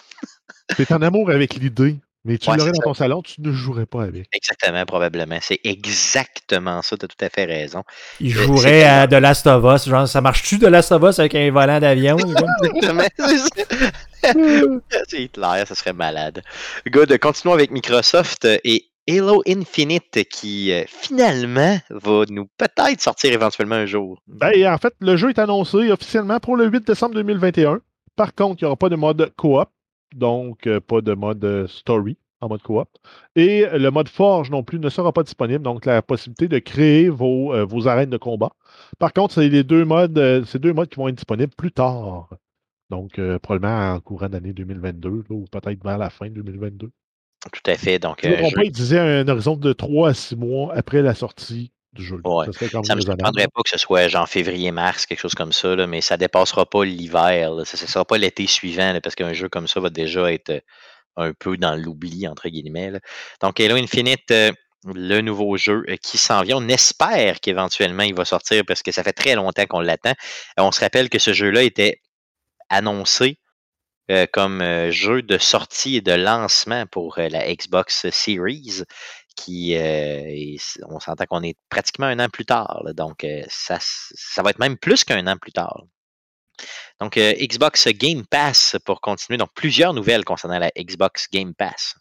t'es en amour avec l'idée. Mais tu Ouais, l'aurais dans ça. ton salon, tu ne jouerais pas avec. Exactement, probablement. C'est exactement ça. Tu as tout à fait raison. Il jouerait à The Last of Us. Genre, ça marche-tu The Last of Us avec un volant d'avion? Exactement. c'est ça. C'est Hitler, ça serait malade. Good. Continuons avec Microsoft euh, et Halo Infinite qui euh, finalement va nous peut-être sortir éventuellement un jour. Ben, en fait, le jeu est annoncé officiellement pour le 8 décembre 2021. Par contre, il n'y aura pas de mode coop, donc euh, pas de mode euh, story en mode coop. Et le mode forge non plus ne sera pas disponible, donc la possibilité de créer vos, euh, vos arènes de combat. Par contre, c'est les deux modes, euh, ces deux modes qui vont être disponibles plus tard. Donc, euh, probablement en courant d'année 2022, là, ou peut-être vers la fin 2022. Tout à fait. Donc, Je il disait un horizon de 3 à 6 mois après la sortie du jeu. Ouais. Ça serait ça me surprendrait pas que ce soit genre février-mars, quelque chose comme ça, là, mais ça dépassera pas l'hiver. Ça ne sera pas l'été suivant, là, parce qu'un jeu comme ça va déjà être euh, un peu dans l'oubli, entre guillemets. là. Donc, Halo Infinite, euh, le nouveau jeu euh, qui s'en vient. On espère qu'éventuellement il va sortir parce que ça fait très longtemps qu'on l'attend. On se rappelle que ce jeu-là était annoncé euh, comme euh, jeu de sortie et de lancement pour euh, la Xbox Series, euh, on s'entend qu'on est pratiquement un an plus tard. donc, euh, ça, va être même plus qu'un an plus tard. Donc, euh, Xbox Game Pass pour continuer. Donc, plusieurs nouvelles concernant la Xbox Game Pass.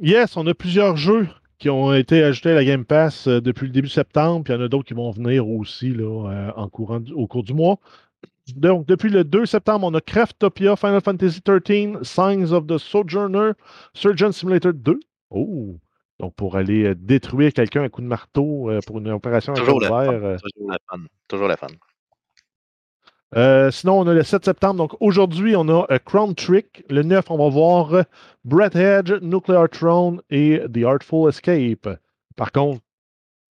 Yes, on a plusieurs jeux qui ont été ajoutés à la Game Pass depuis le début septembre, puis il y en a d'autres qui vont venir aussi là, en au cours du mois. Donc, depuis le 2 septembre, on a Craftopia, Final Fantasy XIII, Signs of the Sojourner, Surgeon Simulator 2. Oh! Donc, pour aller euh, détruire quelqu'un à coup de marteau euh, pour une opération à Toujours cœur le fun. ouvert, euh, Toujours le fun. Toujours. Euh, sinon, on a le 7 septembre. Donc aujourd'hui, on a Crown Trick. Le 9, on va voir euh, Bret Edge, Nuclear Throne et The Artful Escape. Par contre,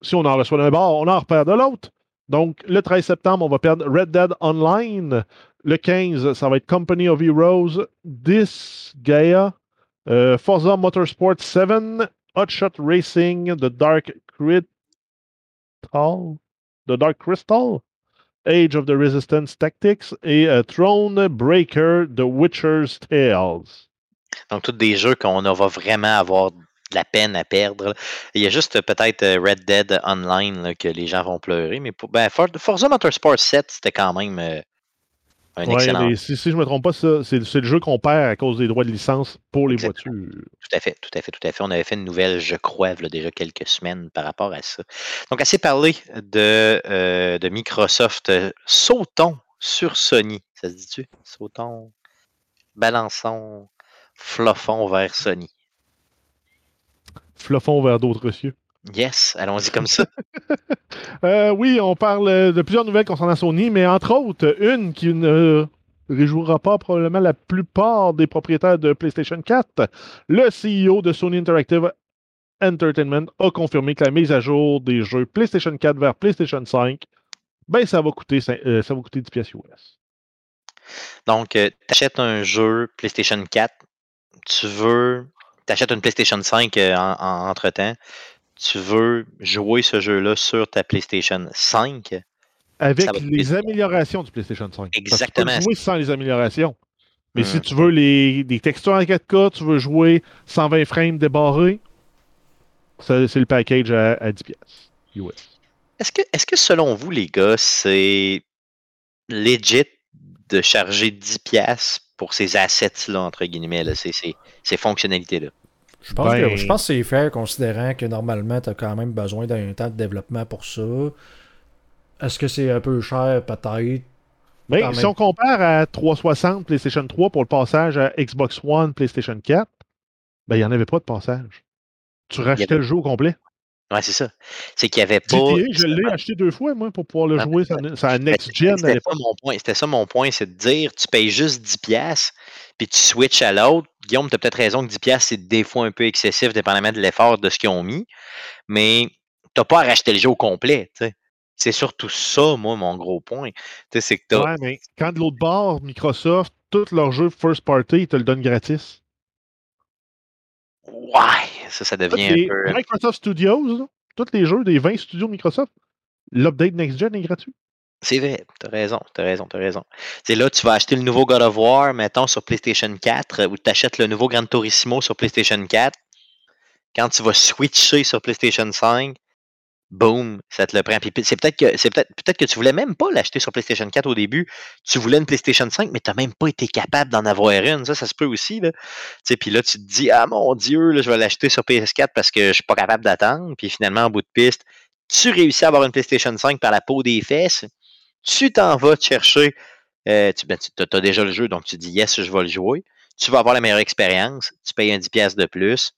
si on en reçoit d'un bord, on en repère de l'autre. Donc le 13 septembre, on va perdre Red Dead Online. Le 15, ça va être Company of Heroes, This Gaia, euh, Forza Motorsport 7, Hotshot Racing, The Dark Crystal, The Dark Crystal, Age of the Resistance Tactics et euh, Throne Breaker, The Witcher's Tales. Donc, tous des jeux qu'on va vraiment avoir de la peine à perdre. Il y a juste euh, peut-être euh, Red Dead Online que les gens vont pleurer. Mais pour, ben, For- Forza Motorsport 7, c'était quand même un Ouais, excellent. si, si je ne me trompe pas, c'est le jeu qu'on perd à cause des droits de licence pour les Exactement. voitures. Tout à fait, tout à fait, tout à fait. On avait fait une nouvelle, je crois, déjà quelques semaines par rapport à ça. Donc, assez parlé de, euh, de Microsoft. Sautons sur Sony. Ça se dit-tu? Sautons, balançons, fluffons vers Sony. Fluffons vers d'autres cieux. Yes, allons-y comme ça. Euh, oui, on parle euh, de plusieurs nouvelles concernant Sony, mais entre autres, une qui ne réjouira pas probablement la plupart des propriétaires de PlayStation 4. Le CEO de Sony Interactive Entertainment a confirmé que la mise à jour des jeux PlayStation 4 vers PlayStation 5, ben ça va coûter, cin- euh, ça va coûter 10 pièces US. Donc, tu achètes un jeu PlayStation 4, tu veux, tu achètes une PlayStation 5 euh, en, en- entre-temps, tu veux jouer ce jeu-là sur ta PlayStation 5, Avec les améliorations du PlayStation 5. Exactement. Parce que tu peux jouer sans les améliorations. Mais si Mhm. tu veux les, des textures en 4K, tu veux jouer 120 frames débarrés, c'est le package à, à 10 pièces US. Est-ce que, est-ce que selon vous, les gars, c'est legit de charger 10$ piastres pour ces assets-là, entre guillemets, là, ces, ces, ces fonctionnalités-là? Je pense, Ben- que, je pense que c'est fair considérant que normalement, tu as quand même besoin d'un temps de développement pour ça. Est-ce que c'est un peu cher, peut-être? Mais Quand si même. on compare à 360 PlayStation 3 pour le passage à Xbox One PlayStation 4, ben il n'y en avait pas de passage. Tu rachetais avait- le jeu au complet. Ouais, c'est ça. C'est qu'il n'y avait pas. GTA, je l'ai acheté deux fois, moi, pour pouvoir le jouer. Ça, ça Next Gen à C'était ça mon point. C'était ça mon point, c'est de dire tu payes juste 10$, piastres, puis tu switches à l'autre. Guillaume, tu as peut-être raison que 10$, piastres, c'est des fois un peu excessif, dépendamment de l'effort de ce qu'ils ont mis. Mais tu n'as pas à racheter le jeu au complet. C'est surtout ça, moi, mon gros point. C'est que t'as- Ouais, mais quand de l'autre bord, Microsoft, tous leurs jeux first party, ils te le donnent gratis. Ouais, ça, ça devient les un peu. Microsoft Studios, là, tous les jeux des 20 studios Microsoft, l'update Next Gen est gratuit. C'est vrai, t'as raison, t'as raison, t'as raison. C'est là, tu vas acheter le nouveau God of War, mettons, sur PlayStation 4, ou tu achètes le nouveau Gran Turismo sur PlayStation 4. Quand tu vas switcher sur PlayStation 5, boum, ça te le prend. Puis c'est peut-être que c'est peut-être peut-être que tu voulais même pas l'acheter sur PlayStation 4 au début. Tu voulais une PlayStation 5, mais tu n'as même pas été capable d'en avoir une. Ça, ça se peut aussi. Là. Puis là, tu te dis Ah mon Dieu, je vais l'acheter sur PS4 parce que je suis pas capable d'attendre. Puis finalement, en bout de piste, tu réussis à avoir une PlayStation 5 par la peau des fesses. Tu t'en vas te chercher. Euh, tu, ben, as déjà le jeu, donc tu dis yes, je vais le jouer. Tu vas avoir la meilleure expérience. Tu payes un 10$ de plus.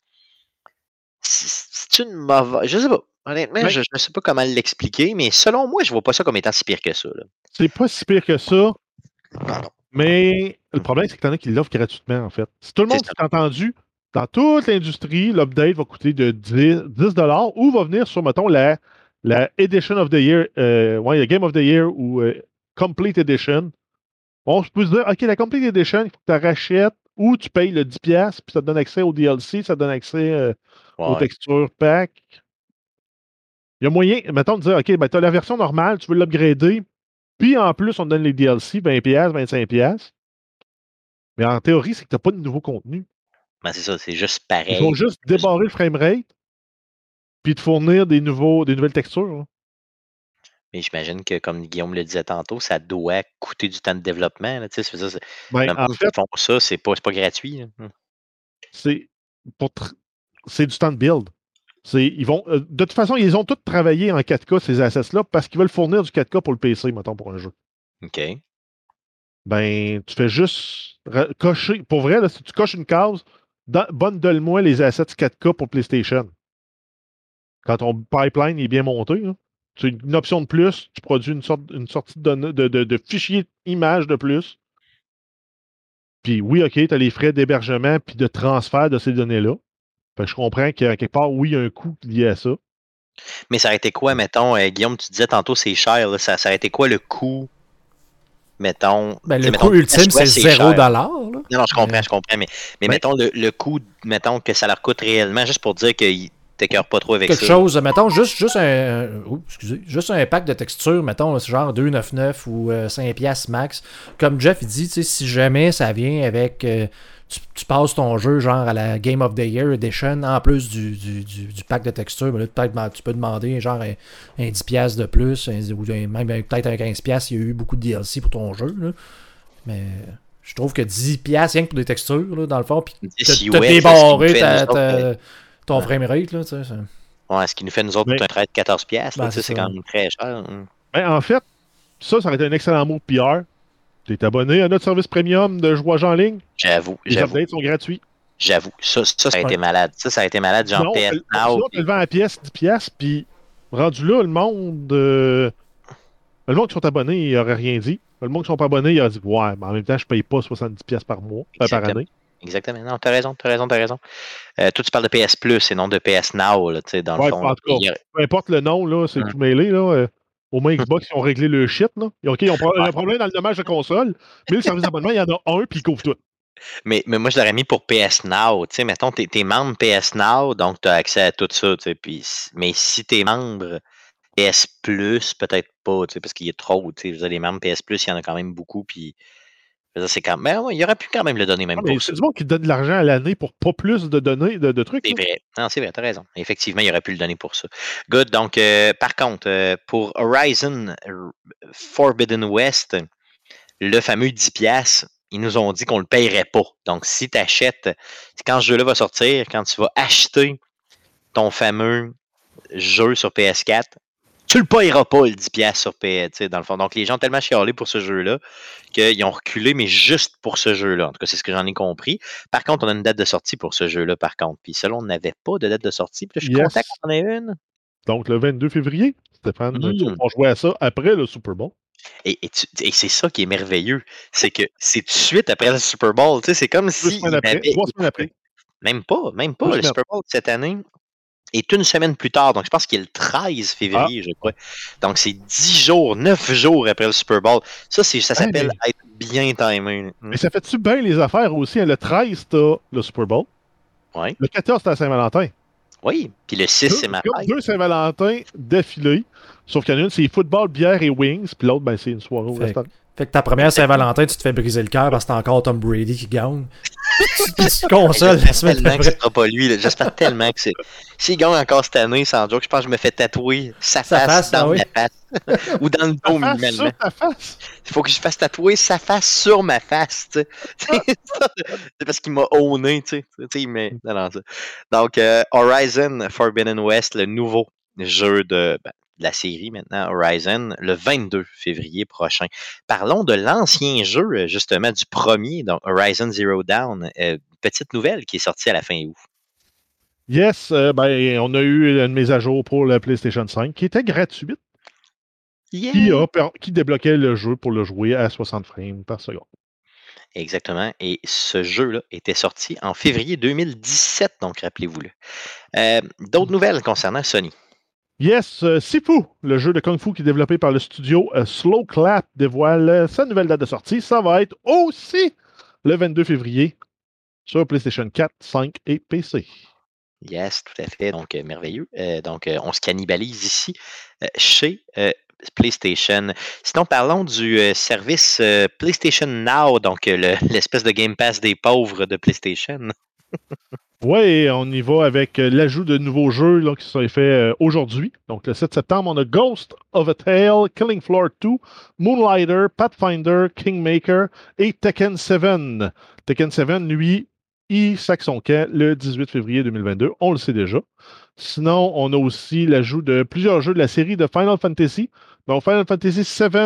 C'est une mauvaise. Je sais pas. Honnêtement, je ne sais pas comment l'expliquer, mais selon moi, je ne vois pas ça comme étant si pire que ça. C'est pas si pire que ça. Mais le problème, c'est que t'en as qui l'offrent gratuitement, en fait. Si tout le monde s'est entendu, dans toute l'industrie, l'update va coûter de 10, ou va venir sur, mettons, la, la Edition of the Year, euh, ouais, le Game of the Year ou euh, Complete Edition. Bon, je peux se dire, OK, la Complete Edition, il faut que tu rachètes ou tu payes le 10$, puis ça te donne accès au DLC, ça te donne accès euh, aux textures pack. Il y a moyen, mettons, de dire, OK, ben, tu as la version normale, tu veux l'upgrader, puis en plus, on te donne les DLC, 20$, 25$. Mais en théorie, c'est que tu n'as pas de nouveau contenu. Ben, c'est ça, c'est juste pareil. Ils vont juste débarrer le framerate, puis te fournir des, nouveaux, des nouvelles textures. Hein. Mais j'imagine que, comme Guillaume le disait tantôt, ça doit coûter du temps de développement. Là, ça, ben, en fait, font ça, c'est pas, pas gratuit. C'est c'est du temps de build. Ils vont, euh, de toute façon, ils ont tous travaillé en 4K, ces assets-là, parce qu'ils veulent fournir du 4K pour le PC, mettons, pour un jeu. OK. Ben, tu fais juste cocher. Pour vrai, si tu coches une case, bundle-moi les assets 4K pour PlayStation. Quand ton pipeline est bien monté, c'est une option de plus, tu produis une, sorte, une sortie de, de, de, de fichier image de plus. Puis oui, OK, tu as les frais d'hébergement puis de transfert de ces données-là je comprends qu'à quelque part, oui, il y a un coût lié à ça. Mais ça a été quoi, mettons, euh, Guillaume, tu disais tantôt c'est cher, ça, ça a été quoi le coût, mettons. Ben, le coût ultime, c'est 0 Non, non, je comprends, je comprends. Mais, mais mettons le, le, coût, mettons que ça leur coûte réellement, juste pour dire que t'écœures pas trop avec Quelque ça. Quelque chose, mettons, juste, juste un. excusez, juste un pack de texture, mettons, genre 2,99 ou 5$ euh, max. Comme Jeff il dit, si jamais ça vient avec. Euh, tu, passes ton jeu genre à la Game of the Year Edition en plus du, du, pack de textures. peut-être ben, tu peux demander genre un, 10$ de plus, ou même peut-être un 15$, il y a eu beaucoup de DLC pour ton jeu. Mais je trouve que 10$ rien que pour des textures, dans le fond, puis t'as débarré ton framerate. Là, ouais, ce qui nous fait nous autres un trait de 14$, ben, c'est quand même très cher. Hein. Ben, en fait, ça, ça aurait été un excellent mot de PR. Tu es abonné à notre service premium de jouage en ligne? J'avoue. Les updates sont gratuits. J'avoue. Ça, ça, ça, a été malade. Ça, ça a été malade. Genre PS Now. tu le vends à pièce, 10 pièces, puis rendu là, le monde. Euh, le monde qui sont abonnés, il n'aurait rien dit. Le monde qui sont pas abonnés, il a dit Ouais, mais en même temps, je paye pas 70 pièces par mois, euh, par année. Exactement. Non, t'as raison, t'as raison, t'as raison. Euh, toi, tu parles de PS Plus et non de PS Now, là, tu sais, dans le fond. En tout cas, peu importe le nom, là, c'est tout mêlé, là. Euh, au moins, Xbox, ils ont réglé le shit. Là. OK, ils ont un problème dans le dommage de console, mais le service d'abonnement, il y en a un, puis il couvre tout. Mais, mais moi, je l'aurais mis pour PS Now. Tu sais, mettons, t'es es membre PS Now, donc tu as accès à tout ça. Tu sais, puis, mais si t'es membre PS Plus, peut-être pas, tu sais, parce qu'il y a trop. Tu sais, les membres PS Plus, il y en a quand même beaucoup. Puis c'est quand même. il aurait pu quand même le donner même ah, C'est du monde qui donne de l'argent à l'année pour pas plus de données de, trucs. C'est vrai. Non, c'est vrai, t'as raison. Effectivement, il aurait pu le donner pour ça. Good. Donc, euh, par contre, euh, pour Horizon Forbidden West, le fameux 10$, ils nous ont dit qu'on le payerait pas. Donc, si tu achètes, quand ce jeu-là va sortir, quand tu vas acheter ton fameux jeu sur PS4, tu le payeras pas le 10$ sur PS, dans le fond. Donc, les gens ont tellement chialé pour ce jeu-là qu'ils ont reculé, mais juste pour ce jeu-là. En tout cas, c'est ce que j'en ai compris. Par contre, on a une date de sortie pour ce jeu-là, par contre. Puis, selon, on n'avait pas de date de sortie. Puis là, je suis content qu'on ait une. Donc, le 22 février, Stéphane, mmh. on jouer à ça après le Super Bowl. Et, c'est ça qui est merveilleux. C'est que c'est tout de suite après le Super Bowl. C'est comme si. Après, Même pas, même pas. le Super Bowl cette année, est une semaine plus tard. Donc, je pense qu'il est le 13 février, ah. je crois. Donc, c'est 10 jours, 9 jours après le Super Bowl. Ça, ça s'appelle être bien timé. Mais ça fait-tu bien les affaires aussi? Hein? Le 13, t'as le Super Bowl. Ouais. Le 14, t'as Saint-Valentin. Oui, puis le 6, c'est ma fête. deux Saint-Valentin d'affilée. Sauf qu'il y en a une, c'est football, bière et wings. Puis l'autre, ben, c'est une soirée au restaurant. Fait que ta première Saint-Valentin, tu te fais briser le cœur parce que c'est encore Tom Brady qui gagne. tu te consoles la J'espère semaine tellement que ce d'après. sera pas lui. J'espère tellement que c'est. S'il gagne encore cette année, sans joke, je pense que je me fais tatouer sa Sa face, face, dans ah oui. ma face. Ou dans le dos, minimalement. Il faut que je fasse tatouer sa face sur ma face, tu sais. C'est parce qu'il m'a owné, tu sais. Tu sais, il m'a- non, non. Donc, euh, Horizon Forbidden West, le nouveau jeu de, ben, de la série maintenant, Horizon, le 22 février prochain. Parlons de l'ancien jeu, euh, justement, du premier, donc Horizon Zero Dawn. Euh, petite nouvelle qui est sortie à la fin août. Yes, euh, ben, on a eu une mise à jour pour la PlayStation 5 qui était gratuite, Yeah! qui, a qui débloquait le jeu pour le jouer à 60 frames par seconde. Exactement. Et ce jeu-là était sorti en février 2017, donc rappelez-vous-le. Euh, D'autres nouvelles concernant Sony? Yes, euh, Sifu, le jeu de Kung Fu qui est développé par le studio euh, Slow Clap, dévoile euh, sa nouvelle date de sortie. Ça va être aussi le 22 février sur PlayStation 4, 5 et PC. Yes, tout à fait. Donc, euh, merveilleux. Donc, on se cannibalise ici chez PlayStation. Sinon, parlons du service PlayStation Now, donc le- l'espèce de Game Pass des pauvres de PlayStation. Ouais, on y va avec euh, l'ajout de nouveaux jeux là, qui sont faits euh, aujourd'hui. Donc, le 7 septembre, on a Ghost of a Tale, Killing Floor 2, Moonlighter, Pathfinder, Kingmaker et Tekken 7. Tekken 7, lui, il sac son le 18 février 2022. On le sait déjà. Sinon, on a aussi l'ajout de plusieurs jeux de la série de Final Fantasy. Donc, Final Fantasy 7,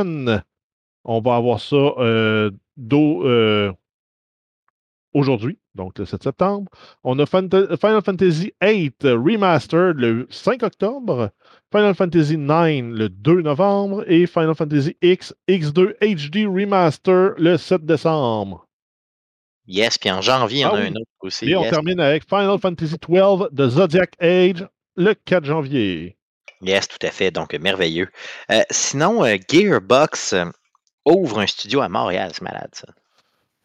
on va avoir ça euh, aujourd'hui, donc le 7 septembre. On a Final Fantasy VIII Remastered le 5 octobre, Final Fantasy IX le 2 novembre et Final Fantasy X X2 HD Remaster le 7 décembre. Yes, puis en janvier, Ah a oui. un autre aussi. Et on termine avec Final Fantasy XII de Zodiac Age le 4 janvier. Yes, tout à fait. Donc, merveilleux. Euh, sinon, euh, Gearbox euh, ouvre un studio à Montréal. C'est malade, ça.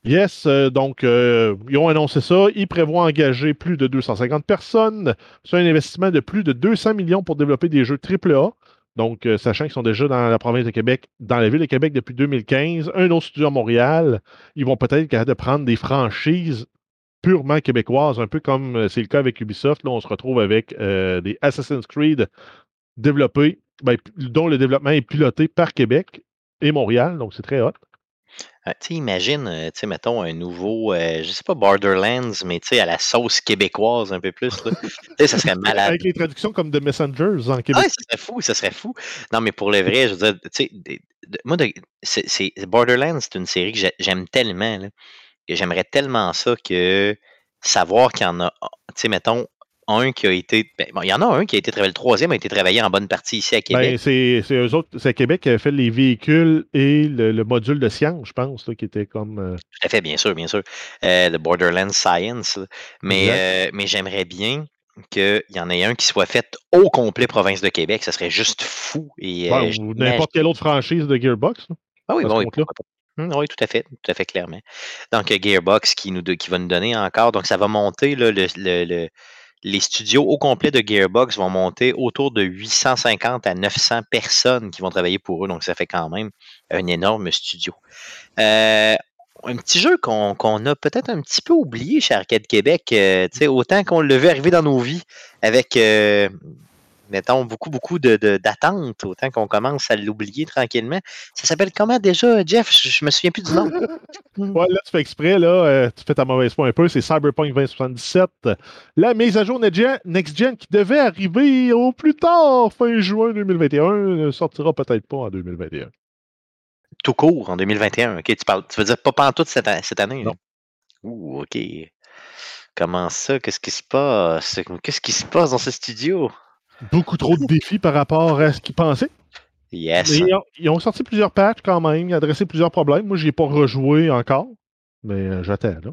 Yes, euh, donc euh, ils ont annoncé ça. Ils prévoient engager plus de 250 personnes. C'est un investissement de plus de 200 millions pour développer des jeux AAA. Donc, euh, sachant qu'ils sont déjà dans la province de Québec, dans la ville de Québec depuis 2015, un autre studio à Montréal, ils vont peut-être être capables de prendre des franchises purement québécoises, un peu comme c'est le cas avec Ubisoft. Là, on se retrouve avec des Assassin's Creed développés, ben, dont le développement est piloté par Québec et Montréal. Donc, c'est très hot. Euh, tu sais, imagine, euh, tu sais, mettons, un nouveau, euh, je sais pas, Borderlands, mais tu sais, à la sauce québécoise un peu plus. là. tu sais, ça serait malade. Avec les traductions comme The Messengers en Québec. Ah, ça serait fou, ça serait fou. Non, mais pour le vrai, je veux dire, tu sais, de- moi, de- Borderlands, c'est une série que j'ai- j'aime tellement, là, que j'aimerais tellement ça que savoir qu'il y en a, tu sais, mettons, un qui a été, ben, bon, il y en a un qui a été travaillé, le troisième a été travaillé en bonne partie ici à Ben, Québec. c'est c'est eux autres, c'est Québec qui avait fait les véhicules et le, le module de science, je pense, là, qui était comme. euh, Tout à fait, bien sûr, bien sûr. Euh, le Borderlands Science. là. Mais, euh, mais j'aimerais bien qu'il y en ait un qui soit fait au complet province de Québec. Ça serait juste fou. Et, ou n'importe quelle autre franchise de Gearbox. là. Ah oui, à bon, oui, pas. Hum, oui, tout à fait, tout à fait clairement. Donc, Gearbox qui, nous, qui va nous donner encore. Donc, ça va monter, là, le, le- le- les studios au complet de Gearbox vont monter autour de 850 à 900 personnes qui vont travailler pour eux. Donc, ça fait quand même un énorme studio. Euh, un petit jeu qu'on a peut-être un petit peu oublié chez Arcade Québec. euh, autant qu'on le veut arriver dans nos vies avec, euh, mettons, beaucoup, beaucoup de- de- d'attentes, autant qu'on commence à l'oublier tranquillement. Ça s'appelle comment déjà, Jeff? Je, je me souviens plus du nom. Ouais, là, tu fais exprès, là, euh, tu fais ta mauvaise foi un peu, c'est Cyberpunk 2077. La mise à jour Next-Gen Next-Gen qui devait arriver au plus tard, fin juin 2021, ne sortira peut-être pas en 2021. Tout court, en 2021. OK, tu parles, tu veux dire pas pantoute cette, a- cette année? Non. là? Ouh, OK. Comment ça? Qu'est-ce qui se passe? Qu'est-ce qui se passe dans ce studio? Beaucoup trop de défis par rapport à ce qu'ils pensaient. Yes. Ils, ont, ils ont sorti plusieurs patchs quand même, ils ont adressé plusieurs problèmes. Moi, je ai pas rejoué encore, mais euh, j'attends. là.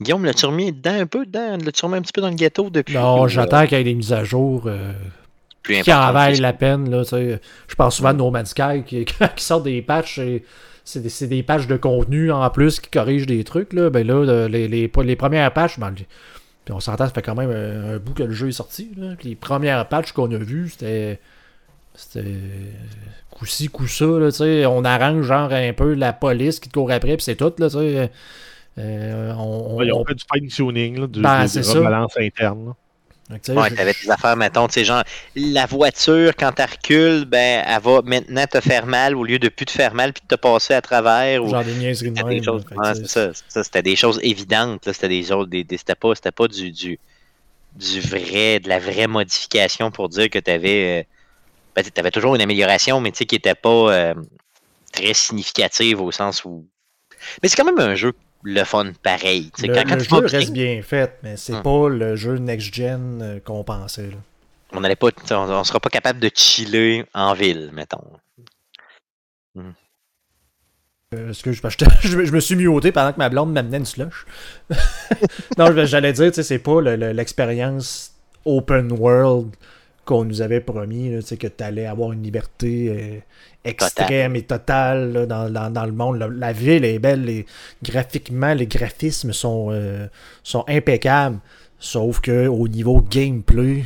Guillaume, l'as-tu remis dedans un peu? Dedans? L'as-tu remis un petit peu dans le gâteau depuis? Non, j'attends qu'il y ait des mises à jour euh, qui en valent la peine. Là, je pense souvent de No Man's Sky qui, qui sort des patchs. et C'est des, c'est des patchs de contenu en plus qui corrigent des trucs. Là. Ben là, le- les, les, les premières patchs, ben, Puis on s'entend, ça fait quand même un, un bout que le jeu est sorti. Là. Puis les premières patchs qu'on a vues, c'était. C'était. Coup-ci, coup-ça, là, tu sais. On arrange genre un peu la police qui te court après, puis c'est tout, là, tu sais. Euh, on, on- Ils ont on- fait du fine-tuning, là, du, Ben, ça. rebalances internes. là. Ouais, t'avais des affaires, mettons, tu sais, genre, la voiture, quand tu recules, ben, elle va maintenant te faire mal au lieu de plus te faire mal puis de te passer à travers. Ou... genre des niaiseries de même. choses, ouais, ça, ça, c'était des choses évidentes, là, c'était des choses, des, des- c'était pas, c'était pas du, du, du vrai, de la vraie modification pour dire que t'avais, euh, ben, t'avais toujours une amélioration, mais tu sais, qui était pas euh, très significative au sens où, mais c'est quand même un jeu le fun pareil, Le, quand, quand le jeu bien, reste bien fait, mais c'est Hum. pas le jeu next-gen euh, qu'on pensait. Là. on n'allait pas, on, on sera pas capable de chiller en ville, mettons. Euh, excuse, je, je me- je me suis muté pendant que ma blonde m'amenait une slush. non, j'allais dire, c'est pas le- le- l'expérience open world qu'on nous avait promis, là, que tu allais avoir une liberté euh, extrême et totale là, dans, dans- dans le monde. La, la ville est belle, les- graphiquement, les graphismes sont, euh, sont impeccables, sauf que au niveau gameplay,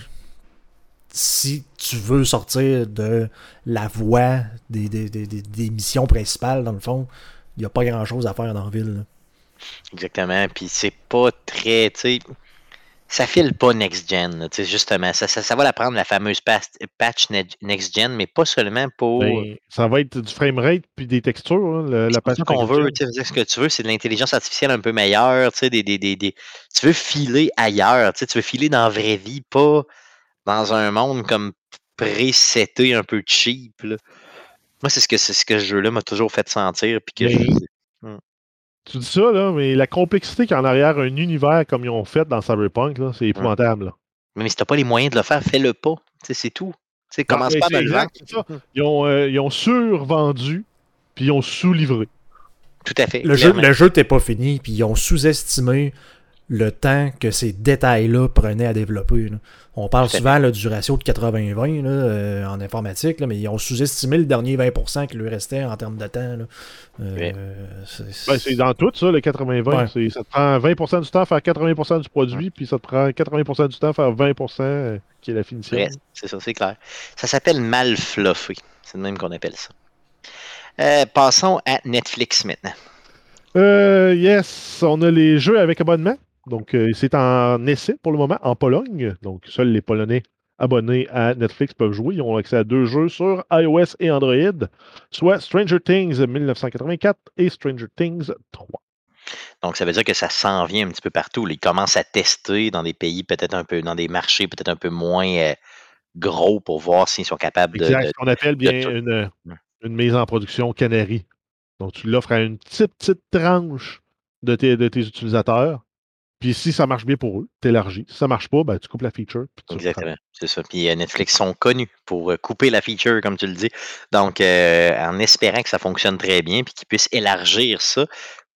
si tu veux sortir de la voie des, des, des- des- des missions principales, dans le fond, il n'y a pas grand chose à faire dans la ville. là. Exactement. Puis c'est pas très, tu sais, ça file pas next-gen, là, tu sais, justement. Ça, ça, ça va la prendre, la fameuse patch ne- next-gen, mais pas seulement pour. Ben, ça va être du framerate puis des textures. le- la patch ça qu'on veut, tu sais, ce que tu veux, c'est de l'intelligence artificielle un peu meilleure, tu sais, des, des, des, des- tu veux filer ailleurs, tu sais, tu veux filer dans la vraie vie, pas dans un monde comme pré-seté, un peu cheap, là. Moi, c'est ce que c'est ce que ce jeu-là m'a toujours fait sentir, puis que je- Mais- Tu dis ça, là, mais la complexité qu'il y a en arrière un univers comme ils ont fait dans Cyberpunk, là, c'est épouvantable. là. Mais si t'as pas les moyens de le faire, fais-le pas. C'est tout. Commence pas à exact, ça. Ils ont, euh, ils ont survendu puis ils ont sous-livré. Tout à fait. Le jeu, le jeu n'était pas fini, puis ils ont sous-estimé le temps que ces détails-là prenaient à développer. là. On parle souvent là, du ratio de 80-20 là, euh, en informatique, là, mais ils ont sous-estimé le dernier 20% qui lui restait en termes de temps. là. Euh, Ouais. c'est- Ben, c'est dans tout ça, le 80-20. Ouais. C'est- Ça te prend 20% du temps à faire 80% du produit, puis ça te prend 80% du temps à faire 20% euh, qui est la finition. C'est ça, c'est clair. Ça s'appelle mal fluffé. C'est le même qu'on appelle ça. Euh, passons à Netflix maintenant. Euh, yes, on a les jeux avec abonnement. Donc, euh, c'est en essai pour le moment en Pologne. Donc, seuls les Polonais abonnés à Netflix peuvent jouer. Ils ont accès à deux jeux sur iOS et Android, soit Stranger Things 1984 et Stranger Things 3. Donc, ça veut dire que ça s'en vient un petit peu partout. Ils commencent à tester dans des pays peut-être un peu, dans des marchés peut-être un peu moins euh, gros pour voir s'ils sont capables de. Exact, de- ce qu'on appelle bien tout. une, mise en production canary. Donc, tu l'offres à une petite, petite tranche de tes, de tes utilisateurs. Puis, si ça marche bien pour eux, t'élargis. Si ça marche pas, ben, tu coupes la feature. Exactement, c'est ça. Puis euh, Netflix sont connus pour euh, couper la feature, comme tu le dis. Donc, euh, en espérant que ça fonctionne très bien, puis qu'ils puissent élargir ça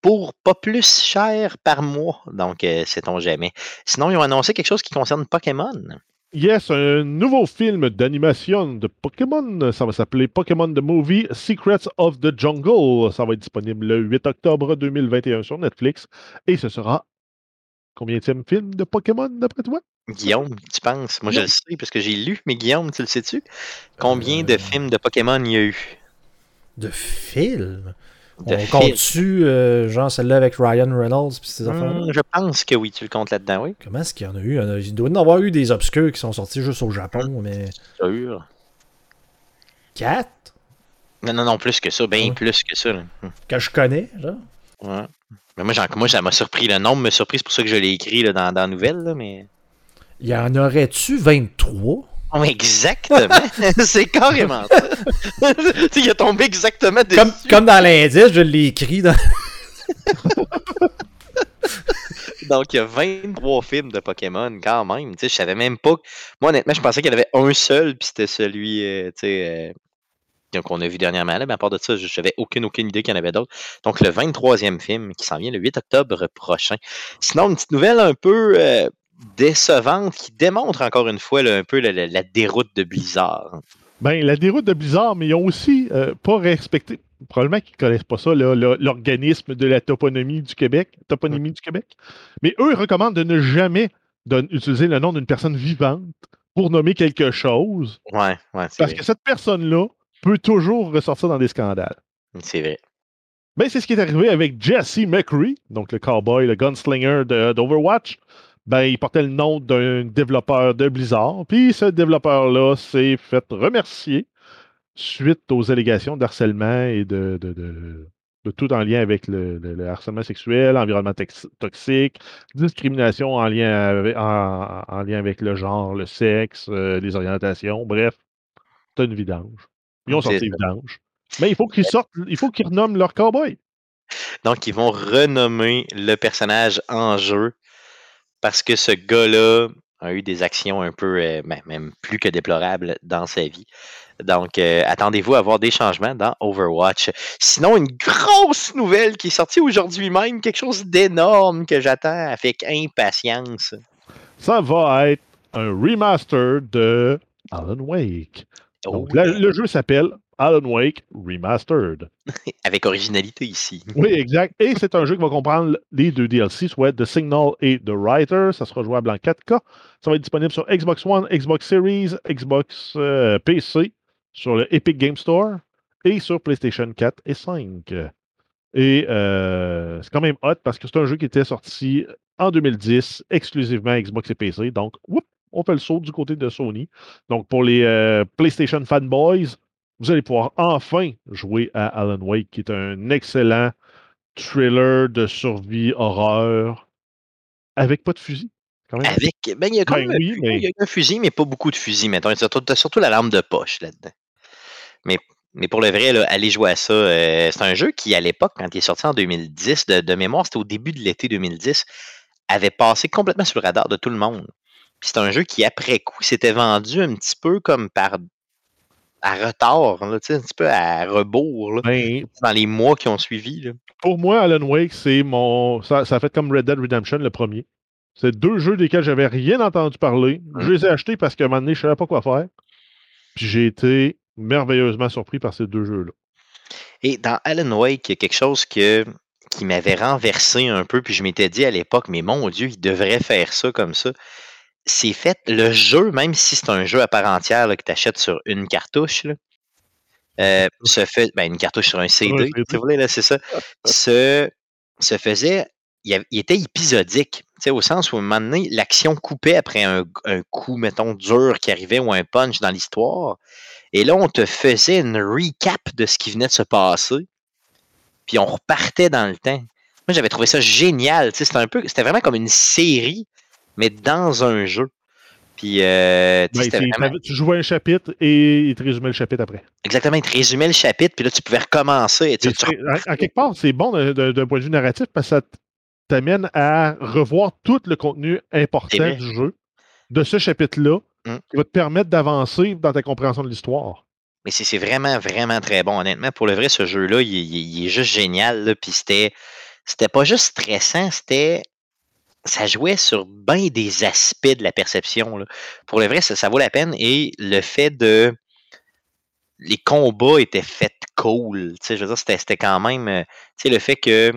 pour pas plus cher par mois. Donc, sait-on jamais. Sinon, ils ont annoncé quelque chose qui concerne Pokémon. Yes, un nouveau film d'animation de Pokémon. Ça va s'appeler Pokémon The Movie Secrets of the Jungle. Ça va être disponible le 8 octobre 2021 sur Netflix. Et ce sera combien film de Pokémon d'après toi? Guillaume, tu penses? Moi, je le sais parce que j'ai lu, mais Guillaume, tu le sais-tu? Combien Euh, de films de Pokémon il y a eu? De film De On films? compte-tu, euh, genre celle-là avec Ryan Reynolds puis ces affaires? Hmm, je pense que oui, tu le comptes là-dedans, oui. Comment est-ce qu'il y en a eu? Il doit y en avoir eu des obscurs qui sont sortis juste au Japon, mais. Sûr. 4 Non, non, non, plus que ça, bien Ouais. plus que ça. là. Hmm. Que je connais, genre. Ouais. Mais moi, moi, ça m'a surpris. Le nombre m'a surpris, c'est pour ça que je l'ai écrit là, dans, dans la nouvelle. Là, mais... Il y en aurait-tu 23 Oh, exactement! c'est carrément ça! Il a tombé exactement dessus. comme, comme dans l'indice, je l'ai écrit dans. Donc, il y a 23 films de Pokémon quand même. Tu sais, je savais même pas. Moi, honnêtement, je pensais qu'il y en avait un seul, puis c'était celui euh, tu sais, euh, qu'on a vu dernièrement. Là, mais à part de ça, je n'avais aucune, aucune idée qu'il y en avait d'autres. Donc, le 23e film qui s'en vient le 8 octobre prochain. Sinon, une petite nouvelle un peu euh, décevante qui démontre encore une fois là, un peu la, la- la déroute de Blizzard. Ben, la déroute de Blizzard, mais ils ont aussi euh, pas respecté, probablement qu'ils connaissent pas ça, l'organisme de la toponymie du Québec, toponymie du Québec. Mais eux, ils recommandent de ne jamais utiliser le nom d'une personne vivante pour nommer quelque chose, Ouais, ouais, parce vrai. que cette personne-là peut toujours ressortir dans des scandales. C'est vrai. C'est ce qui est arrivé avec Jesse McCree, donc le cowboy, le gunslinger d'Overwatch. Ben, il portait le nom d'un développeur de Blizzard. Puis ce développeur-là s'est fait remercier suite aux allégations d'harcèlement et de, de, de- de tout en lien avec le, le- le harcèlement sexuel, environnement toxique, discrimination en lien avec, en, en lien avec le genre, le sexe, euh, les orientations. Bref, c'est une vidange. Ils ont sorti vidange. Mais il faut qu'ils sortent, il faut qu'ils renomment leur cowboy. Donc, ils vont renommer le personnage en jeu parce que ce gars-là a eu des actions un peu, euh, ben, même plus que déplorables dans sa vie. Donc, euh, attendez-vous à voir des changements dans Overwatch. Sinon, une grosse nouvelle qui est sortie aujourd'hui même, quelque chose d'énorme que j'attends avec impatience. Ça va être un remaster de Alan Wake. Oh, Donc, la- le jeu s'appelle Alan Wake Remastered. avec originalité ici. Oui, exact. Et c'est un jeu qui va comprendre les deux DLC, soit The Signal et The Writer. Ça sera jouable en 4K. Ça va être disponible sur Xbox One, Xbox Series, Xbox euh, PC, sur le Epic Game Store et sur PlayStation 4 et 5. Et euh, c'est quand même hot parce que c'est un jeu qui était sorti en 2010 exclusivement Xbox et PC. Donc, whoop, on fait le saut du côté de Sony. Donc, pour les euh, PlayStation fanboys, vous allez pouvoir enfin jouer à Alan Wake, qui est un excellent thriller de survie horreur avec pas de fusil. Quand même. Avec, ben, il y a quand Ben même un oui, fusil, mais- il y a un fusil, mais pas beaucoup de fusils. T'as t'as surtout la lampe de poche là-dedans. Mais, mais pour le vrai, là, allez jouer à ça. euh, c'est un jeu qui, à l'époque, quand il est sorti en 2010, de, de mémoire, c'était au début de l'été 2010, avait passé complètement sur le radar de tout le monde. Puis c'est un jeu qui, après coup, s'était vendu un petit peu comme par à retard, là, un petit peu à rebours là, Ben, dans les mois qui ont suivi. là. pour moi, Alan Wake, c'est mon. Ça, ça a fait comme Red Dead Redemption, le premier. C'est deux jeux desquels j'avais rien entendu parler. Je les ai achetés parce qu'à un moment donné, je savais pas quoi faire. Puis j'ai été merveilleusement surpris par ces deux jeux-là. Et dans Alan Wake, il y a quelque chose que, qui m'avait renversé un peu, puis je m'étais dit à l'époque, mais mon Dieu, il devrait faire ça comme ça. C'est fait, le jeu, même si c'est un jeu à part entière là, que tu achètes sur une cartouche, là, euh, se fait, ben, une cartouche sur un CD, CD. si vous voulez, là, c'est ça, se, se faisait, il, était épisodique, tu sais, au sens où à un moment donné, l'action coupait après un, un coup, mettons, dur qui arrivait ou un punch dans l'histoire. Et là, on te faisait une recap de ce qui venait de se passer. Puis on repartait dans le temps. Moi, j'avais trouvé ça génial. tu sais, C'était un peu, c'était vraiment comme une série, mais dans un jeu. Puis, euh, Ben, vraiment- Tu jouais un chapitre et il te résumait le chapitre après. exactement, il te résumait le chapitre, puis là, tu pouvais recommencer. Et tu, Et tu c'est- en, en quelque part, c'est bon d'un- point de vue narratif parce que ça t'amène à revoir tout le contenu important du jeu, de ce chapitre-là, Mm. qui va te permettre d'avancer dans ta compréhension de l'histoire. Mais c'est c'est vraiment, vraiment très bon, honnêtement. Pour le vrai, ce jeu-là, il, il- il est juste génial. là, Puis c'était, c'était pas juste stressant, c'était. Ça jouait sur bien des aspects de la perception. Pour le vrai, ça, vaut la peine. Et le fait de. Les combats étaient faits cool. Je veux dire, c'était quand même. euh, le fait que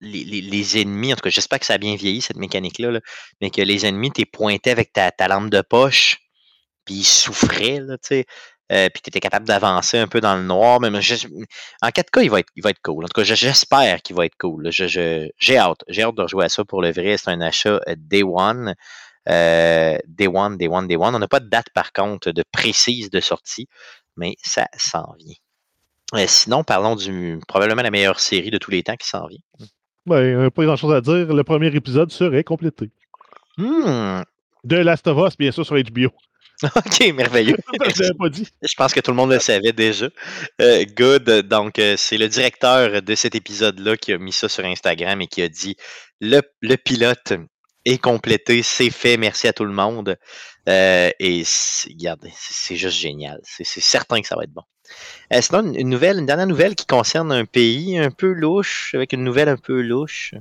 les, ennemis, en tout cas, j'espère que ça a bien vieilli, cette mécanique-là, là, mais que les ennemis, t'es pointé avec ta, lampe de poche, puis ils souffraient, là. Euh, puis tu étais capable d'avancer un peu dans le noir. Je- en 4K, il va, être, il va être cool. En tout cas, je- j'espère qu'il va être cool. là. Je- je- J'ai hâte. J'ai hâte de rejouer à ça pour le vrai. C'est un achat euh, Day One. Euh, day One, Day One, Day One. On n'a pas de date, par contre, de précise de sortie, mais ça s'en vient. Euh, sinon, parlons du probablement la meilleure série de tous les temps qui s'en vient. Ben, pas grand-chose à dire. Le premier épisode serait complété. Hmm. De Last of Us, bien sûr, sur HBO. OK, merveilleux. Je l'avais pas dit. Je pense que tout le monde le savait déjà. Euh, good. Donc, euh, c'est le directeur de cet épisode-là qui a mis ça sur Instagram et qui a dit le, le pilote est complété, c'est fait, merci à tout le monde. Euh, et regardez, c'est juste génial. C'est certain que ça va être bon. Sinon, une nouvelle, une dernière nouvelle qui concerne un pays un peu louche, avec une nouvelle un peu louche.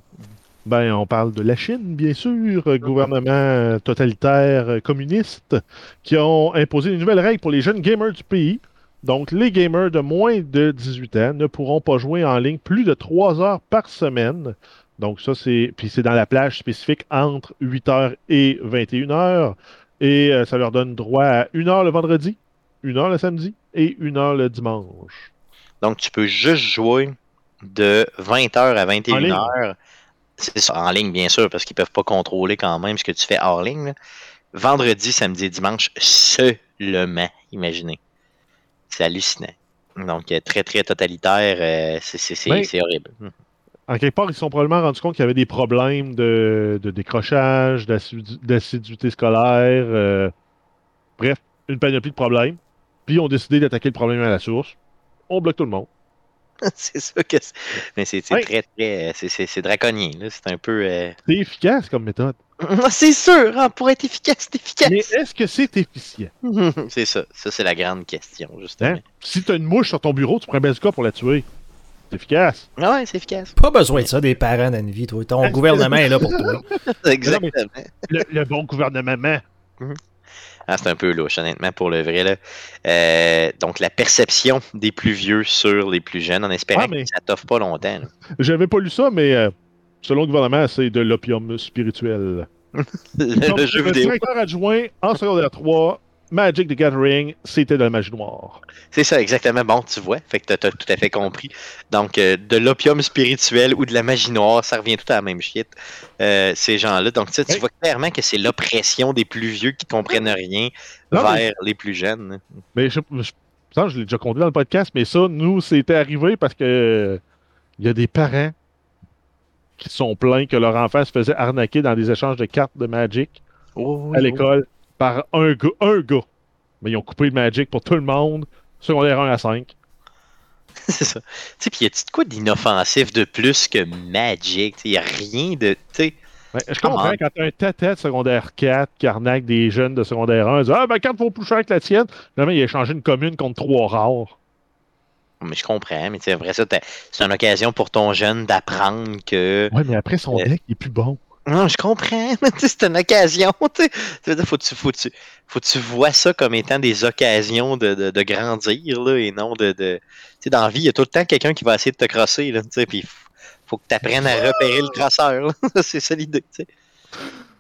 Ben, on parle de la Chine, bien sûr, euh, gouvernement euh, totalitaire euh, communiste, qui ont imposé une nouvelle règle pour les jeunes gamers du pays. Donc, les gamers de moins de 18 ans ne pourront pas jouer en ligne plus de 3 heures par semaine Donc, ça, c'est. Puis c'est dans la plage spécifique entre 8h et 21h. Et euh, ça leur donne droit à 1h le vendredi, 1h le samedi et 1h le dimanche. Donc, tu peux juste jouer de 20h à En ligne. 21h. C'est ça, en ligne, bien sûr, parce qu'ils peuvent pas contrôler quand même ce que tu fais hors ligne. là. Vendredi, samedi et dimanche seulement, imaginez. C'est hallucinant. Donc, euh, très, très totalitaire. euh, c'est- c'est c'est- Ouais. c'est horrible. En quelque part, ils se sont probablement rendus compte qu'il y avait des problèmes de, de décrochage, d'assidu- d'assiduité scolaire. euh, bref, une panoplie de problèmes. Puis ils ont décidé d'attaquer le problème à la source. On bloque tout le monde. c'est ça que c'est. Mais c'est très, très. c'est- C'est c'est draconien. là. C'est un peu. euh, C'est efficace comme méthode. c'est sûr, hein, pour être efficace, c'est efficace. Mais est-ce que c'est efficient? c'est ça. Ça, c'est la grande question, justement. Hein? Si tu as une mouche sur ton bureau, tu prends un pour la tuer. C'est efficace. Ah ouais, c'est efficace. Pas besoin de ça, des parents d'Envie, toi. Ton gouvernement est là pour toi. Exactement. Le, le bon gouvernement. Ah, c'est un peu louche, honnêtement, pour le vrai. Là. Euh, donc, la perception des plus vieux sur les plus jeunes, en espérant Ah, mais- que ça t'offre pas longtemps. J'avais pas lu ça, mais euh, selon le gouvernement, c'est de l'opium spirituel. Le, le jeu vidéo. directeur adjoint en secondaire 3, Magic the Gathering, c'était de la magie noire. C'est ça, exactement. Bon, tu vois. Fait que t'as t'as tout à fait compris. Donc, euh, de l'opium spirituel ou de la magie noire, ça revient tout à la même shit. euh, ces gens-là. Donc, tu Oui. vois clairement que c'est l'oppression des plus vieux qui comprennent rien Non, vers mais- les plus jeunes. Mais je, je, ça, je l'ai déjà compté dans le podcast, mais ça, nous, c'était arrivé parce que euh, il y a des parents qui sont plaints que leur enfant se faisait arnaquer dans des échanges de cartes de Magic Oh, à l'école par un gars, un gars. Mais ils ont coupé le Magic pour tout le monde, secondaire 1 à 5. c'est ça. Tu sais, puis y a-tu de quoi d'inoffensif de plus que Magic? Il y a rien de. Ouais, je comprends quand t'as un tata de secondaire 4 qui arnaque des jeunes de secondaire 1, ils disent Ah, ben, carte vaut plus cher que la tienne. Finalement, il a échangé une commune contre trois rares. Mais je comprends, mais tu sais, après ça, c'est une occasion pour ton jeune d'apprendre que. Ouais, mais après, son Euh, deck il est plus bon. Non, je comprends, c'est une occasion. tu Faut que tu, faut, tu, faut tu vois ça comme étant des occasions de, de, de grandir, là, et non de. de... Tu sais, dans la vie, il y a tout le temps quelqu'un qui va essayer de te crosser, là, tu sais, puis faut- que tu apprennes à repérer le crosseur. c'est ça l'idée, tu sais.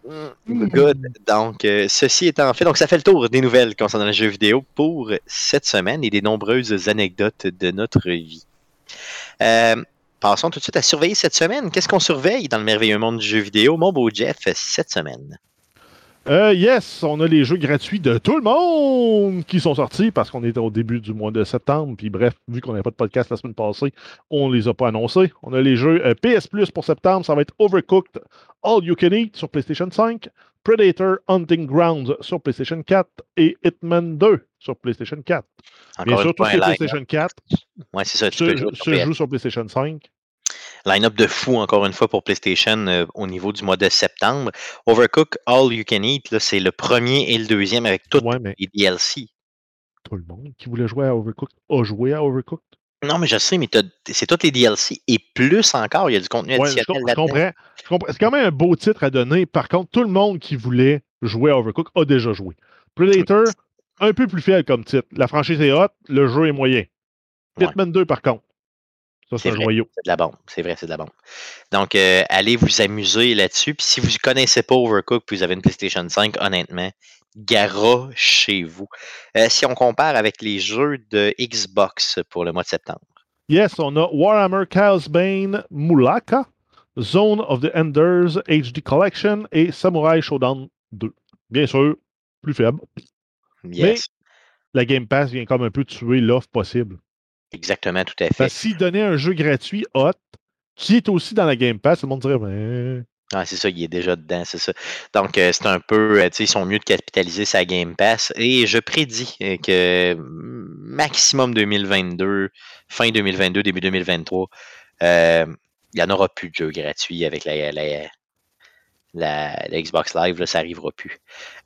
Mm, Good. Donc, euh, ceci étant fait, donc ça fait le tour des nouvelles concernant le jeu vidéo pour cette semaine et des nombreuses anecdotes de notre vie. Euh, passons tout de suite à surveiller cette semaine. Qu'est-ce qu'on surveille dans le merveilleux monde du jeu vidéo, mon beau Jeff, cette semaine? Euh, yes, on a les jeux gratuits de tout le monde qui sont sortis parce qu'on était au début du mois de septembre. Puis bref, vu qu'on n'avait pas de podcast la semaine passée, on les a pas annoncés. On a les jeux euh, PS Plus pour septembre. Ça va être Overcooked All You Can Eat sur PlayStation 5, Predator Hunting Grounds sur PlayStation 4 et Hitman 2 sur PlayStation 4. Bien Encore sûr, une tout fois, ce qui est un line-up. PlayStation 4 Ouais, c'est ça, tu se, peux joue sur PlayStation 5. Line-up de fou, encore une fois, pour PlayStation euh, au niveau du mois de septembre. Overcook All You Can Eat, c'est le premier et le deuxième avec tous Ouais, les DLC. tout le monde qui voulait jouer à Overcooked a joué à Overcooked. Non, mais je sais, mais c'est tous les DLC et plus encore, il y a du contenu Ouais, additionnel com- je comprends. Je comprends. C'est quand même un beau titre à donner. Par contre, tout le monde qui voulait jouer à Overcooked a déjà joué. Predator, un peu plus fiable comme titre. La franchise est hot, le jeu est moyen. Ouais. Hitman 2, par contre. Ça, c'est un vrai. joyau. C'est de la bombe, c'est vrai, c'est de la bombe. Donc, euh, allez vous amuser là-dessus. Puis si vous ne connaissez pas Overcook puis vous avez une PlayStation 5, honnêtement, gara chez vous. Euh, si on compare avec les jeux de Xbox pour le mois de septembre. Yes, on a Warhammer Chaos Bane Mulaka, Zone of the Enders HD Collection et Samurai Shodown 2. Bien sûr, plus faible. Yes, La Game Pass vient comme un peu tuer l'offre possible. exactement, tout à fait. Parce s'il donnait un jeu gratuit hot, qui est aussi dans la Game Pass, tout le monde dirait, Ah, c'est ça, il est déjà dedans, c'est ça. Donc, euh, c'est un peu, euh, tu sais, ils sont mieux de capitaliser sa Game Pass. Et je prédis euh, que maximum 2022, fin 2022, début 2023, euh, il n'y en aura plus de jeux gratuits avec la, la, la- la Xbox Live, là, ça n'arrivera plus.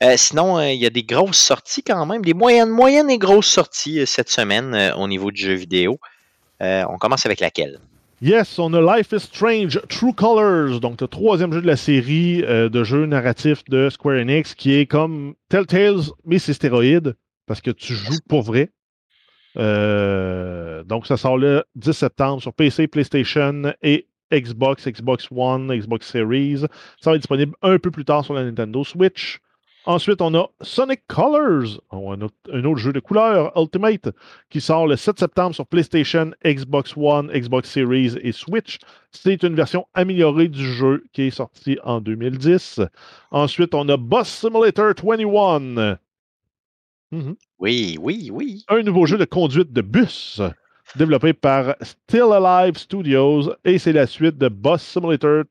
Euh, sinon, euh, il y a des grosses sorties quand même, des moyennes, moyennes et grosses sorties euh, cette semaine au niveau du jeu vidéo. On commence avec laquelle? Yes, on a Life is Strange True Colors, donc le troisième jeu de la série de jeux narratifs de Square Enix, qui est comme Telltales, mais c'est stéroïde, parce que tu joues pour vrai. Donc ça sort le 10 septembre sur PC, PlayStation et Xbox, Xbox One, Xbox Series. Ça va être disponible un peu plus tard sur la Nintendo Switch. Ensuite, on a Sonic Colors, un autre, un autre jeu de couleur Ultimate, qui sort le 7 septembre sur PlayStation, Xbox One, Xbox Series et Switch. C'est une version améliorée du jeu qui est sorti en 2010. Ensuite, on a Bus Simulator 21. Mhm. Oui, oui, oui. Un nouveau jeu de conduite de bus développé par Still Alive Studios et c'est la suite de Bus Simulator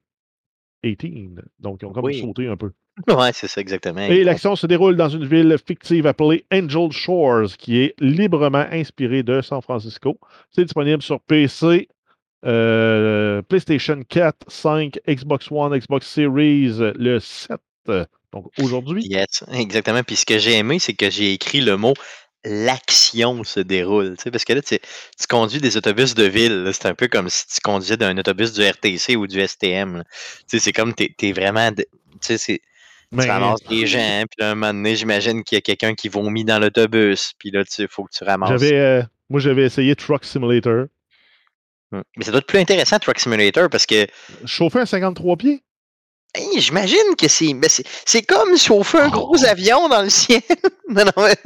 18. Donc, ils ont comme Oui. sauté un peu. Ouais, c'est ça exactement. Et l'action se déroule dans une ville fictive appelée Angel Shores, qui est librement inspirée de San Francisco. C'est disponible sur PC, euh, PlayStation 4, 5, Xbox One, Xbox Series le 7. Donc aujourd'hui, Yes, exactement. Puis ce que j'ai aimé, c'est que j'ai écrit le mot l'action se déroule. tu sais, Parce que là, tu, tu conduis des autobus de ville. C'est un peu comme si tu conduisais d'un autobus du RTC ou du STM. là. Tu sais, C'est comme tu es, vraiment. de- Tu ben, ramasses des gens, puis là, un moment donné, j'imagine qu'il y a quelqu'un qui vomit dans l'autobus, puis là, il faut que tu ramasses. j'avais, euh, moi j'avais essayé Truck Simulator. Hum. Mais ça doit être plus intéressant, Truck Simulator, parce que Chauffer un 53 pieds? Hey, j'imagine que c'est ben, c'est c'est comme chauffer un gros Oh. avion dans le ciel. non, non, mais,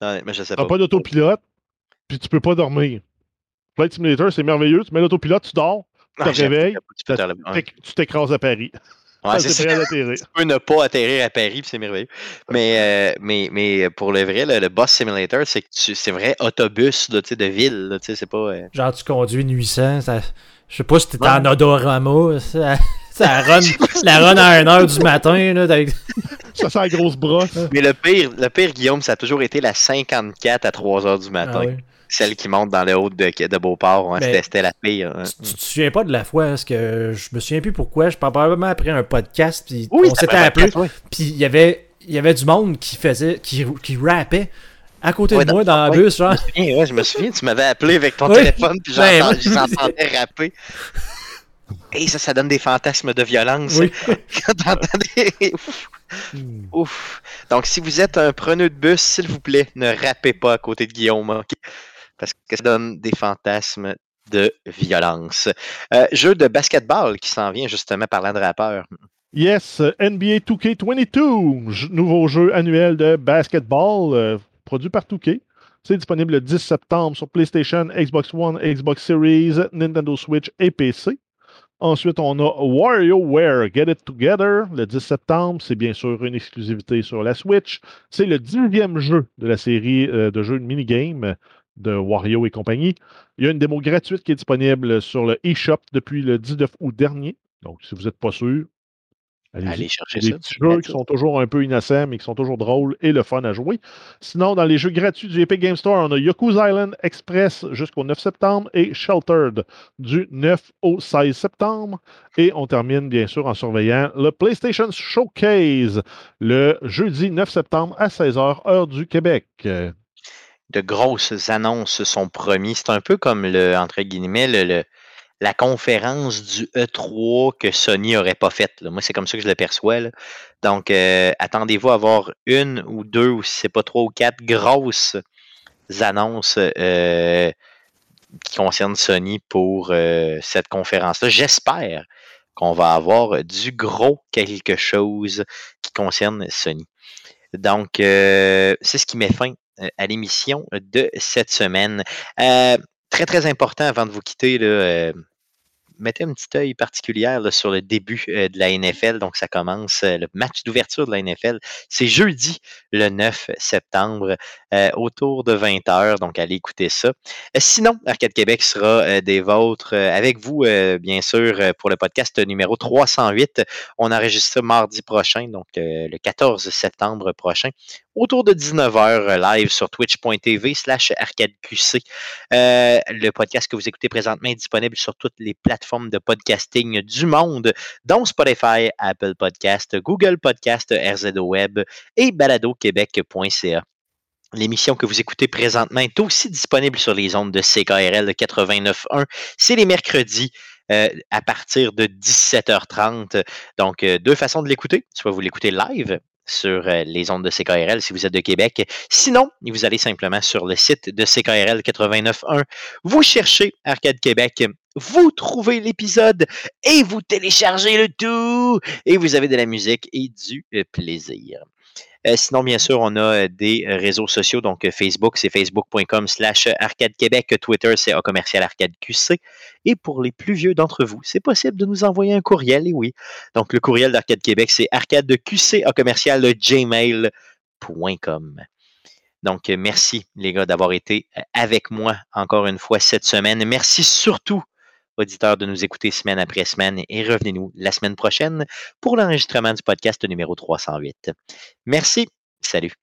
non, mais je sais T'as pas. pas d'autopilote, puis tu peux pas dormir. Flight Simulator, c'est merveilleux. Tu mets l'autopilote, tu dors, Ah, te j'avoue réveilles, tu fait tu t'écrases à Paris. Ouais, c'est t'es tu peux ne pas atterrir à Paris, puis c'est merveilleux. Mais, euh, mais, mais pour le vrai, le, le Bus Simulator, c'est que tu- c'est vrai autobus là, tu sais, de ville. là, tu sais, C'est pas. euh, Genre, tu conduis nuisant, ça... je sais pas si t'étais Ouais. en odorama, ça, ça run, la run à 1h du matin, là, avec- Ça sent la grosse brosse. Mais le pire, le pire, Guillaume, ça a toujours été la 54 à 3 h du matin. Ah ouais. Celle qui monte dans le haut de, de Beauport. hein, c'était- la pire. hein. Tu, tu te souviens pas de la fois, parce que je me souviens plus pourquoi, je parle probablement après un podcast, puis Oui, on s'était appelé, 24, ouais. puis il y avait, il y avait du monde qui faisait, qui, qui rappait à côté Ouais, de moi dans- dans le ouais. bus, genre. Je me souviens, ouais, je me souviens, tu m'avais appelé avec ton Oui. téléphone, puis Ben, j'entends- oui. je les entendais rapper. Et ça, ça donne des fantasmes de violence. Oui. Quand t'entends des- Ouf, ouf. Donc, si vous êtes un preneur de bus, s'il vous plaît, ne rappez pas à côté de Guillaume? Parce que ça donne des fantasmes de violence. Euh, jeu de basketball qui s'en vient justement parlant de rappeurs. Yes, NBA 2K22, j- nouveau jeu annuel de basketball euh, produit par 2K. C'est disponible le 10 septembre sur PlayStation, Xbox One, Xbox Series, Nintendo Switch et PC. Ensuite, on a WarioWare Get It Together le 10 septembre. C'est bien sûr une exclusivité sur la Switch. C'est le dixième jeu de la série euh, de jeux de minigame de Wario et compagnie. Il y a une démo gratuite qui est disponible sur le eShop depuis le 19 août dernier. Donc, si vous n'êtes pas sûr, Allez chercher Des ça. petits jeux qui sont toujours un peu innocents, mais qui sont toujours drôles et le fun à jouer. Sinon, dans les jeux gratuits du Epic Game Store, on a Yoku's Island Express jusqu'au 9 septembre et Sheltered du 9 au 16 septembre. Et on termine, bien sûr, en surveillant le PlayStation Showcase le jeudi 9 septembre à 16h, heure du Québec. De grosses annonces sont promis. C'est un peu comme le, entre guillemets, le, le- la conférence du E3 que Sony aurait pas faite. Moi, c'est comme ça que je le perçois. Donc, euh, attendez-vous à avoir une ou deux, ou si c'est pas trois ou quatre grosses annonces euh, qui concernent Sony pour euh, cette conférence-là. J'espère qu'on va avoir du gros quelque chose qui concerne Sony. Donc, c'est ce qui met fin à l'émission de cette semaine. Très, très important avant de vous quitter, là, mettez un petit œil particulier sur le début euh, de la NFL. Donc, ça commence euh, le match d'ouverture de la NFL. C'est jeudi, le 9 septembre, euh, autour de 20h. Donc, allez écouter ça. Sinon, Arcade Québec sera des vôtres avec vous, bien sûr, pour le podcast numéro 308. On enregistre mardi prochain, donc le 14 septembre prochain autour de 19h live sur twitch.tv slash arcadeqc. Euh, le podcast que vous écoutez présentement est disponible sur toutes les plateformes de podcasting du monde, dont Spotify, Apple Podcast, Google Podcast, RZO Web et baladoquebec.ca. L'émission que vous écoutez présentement est aussi disponible sur les ondes de CKRL 89.1. C'est les mercredis euh, à partir de 17h30. Donc, euh, deux façons de l'écouter. Soit vous l'écoutez live sur euh, les ondes de CKRL si vous êtes de Québec. Sinon, vous allez simplement sur le site de CKRL 89.1. Vous cherchez Arcade Québec vous trouvez l'épisode et vous téléchargez le tout et vous avez de la musique et du euh, plaisir. Euh, sinon, bien sûr, on a euh, des réseaux sociaux. Donc, Facebook, c'est facebook.com slash arcade Québec. Twitter, c'est A arcade QC. Et pour les plus vieux d'entre vous, c'est possible de nous envoyer un courriel. Et oui. Donc, le courriel d'Arcade Québec, c'est arcadeqc A commercial gmail.com. Donc, merci, les gars, d'avoir été avec moi encore une fois cette semaine. Merci surtout auditeurs, de nous écouter semaine après semaine et revenez-nous la semaine prochaine pour l'enregistrement du podcast numéro 308. Merci. Salut.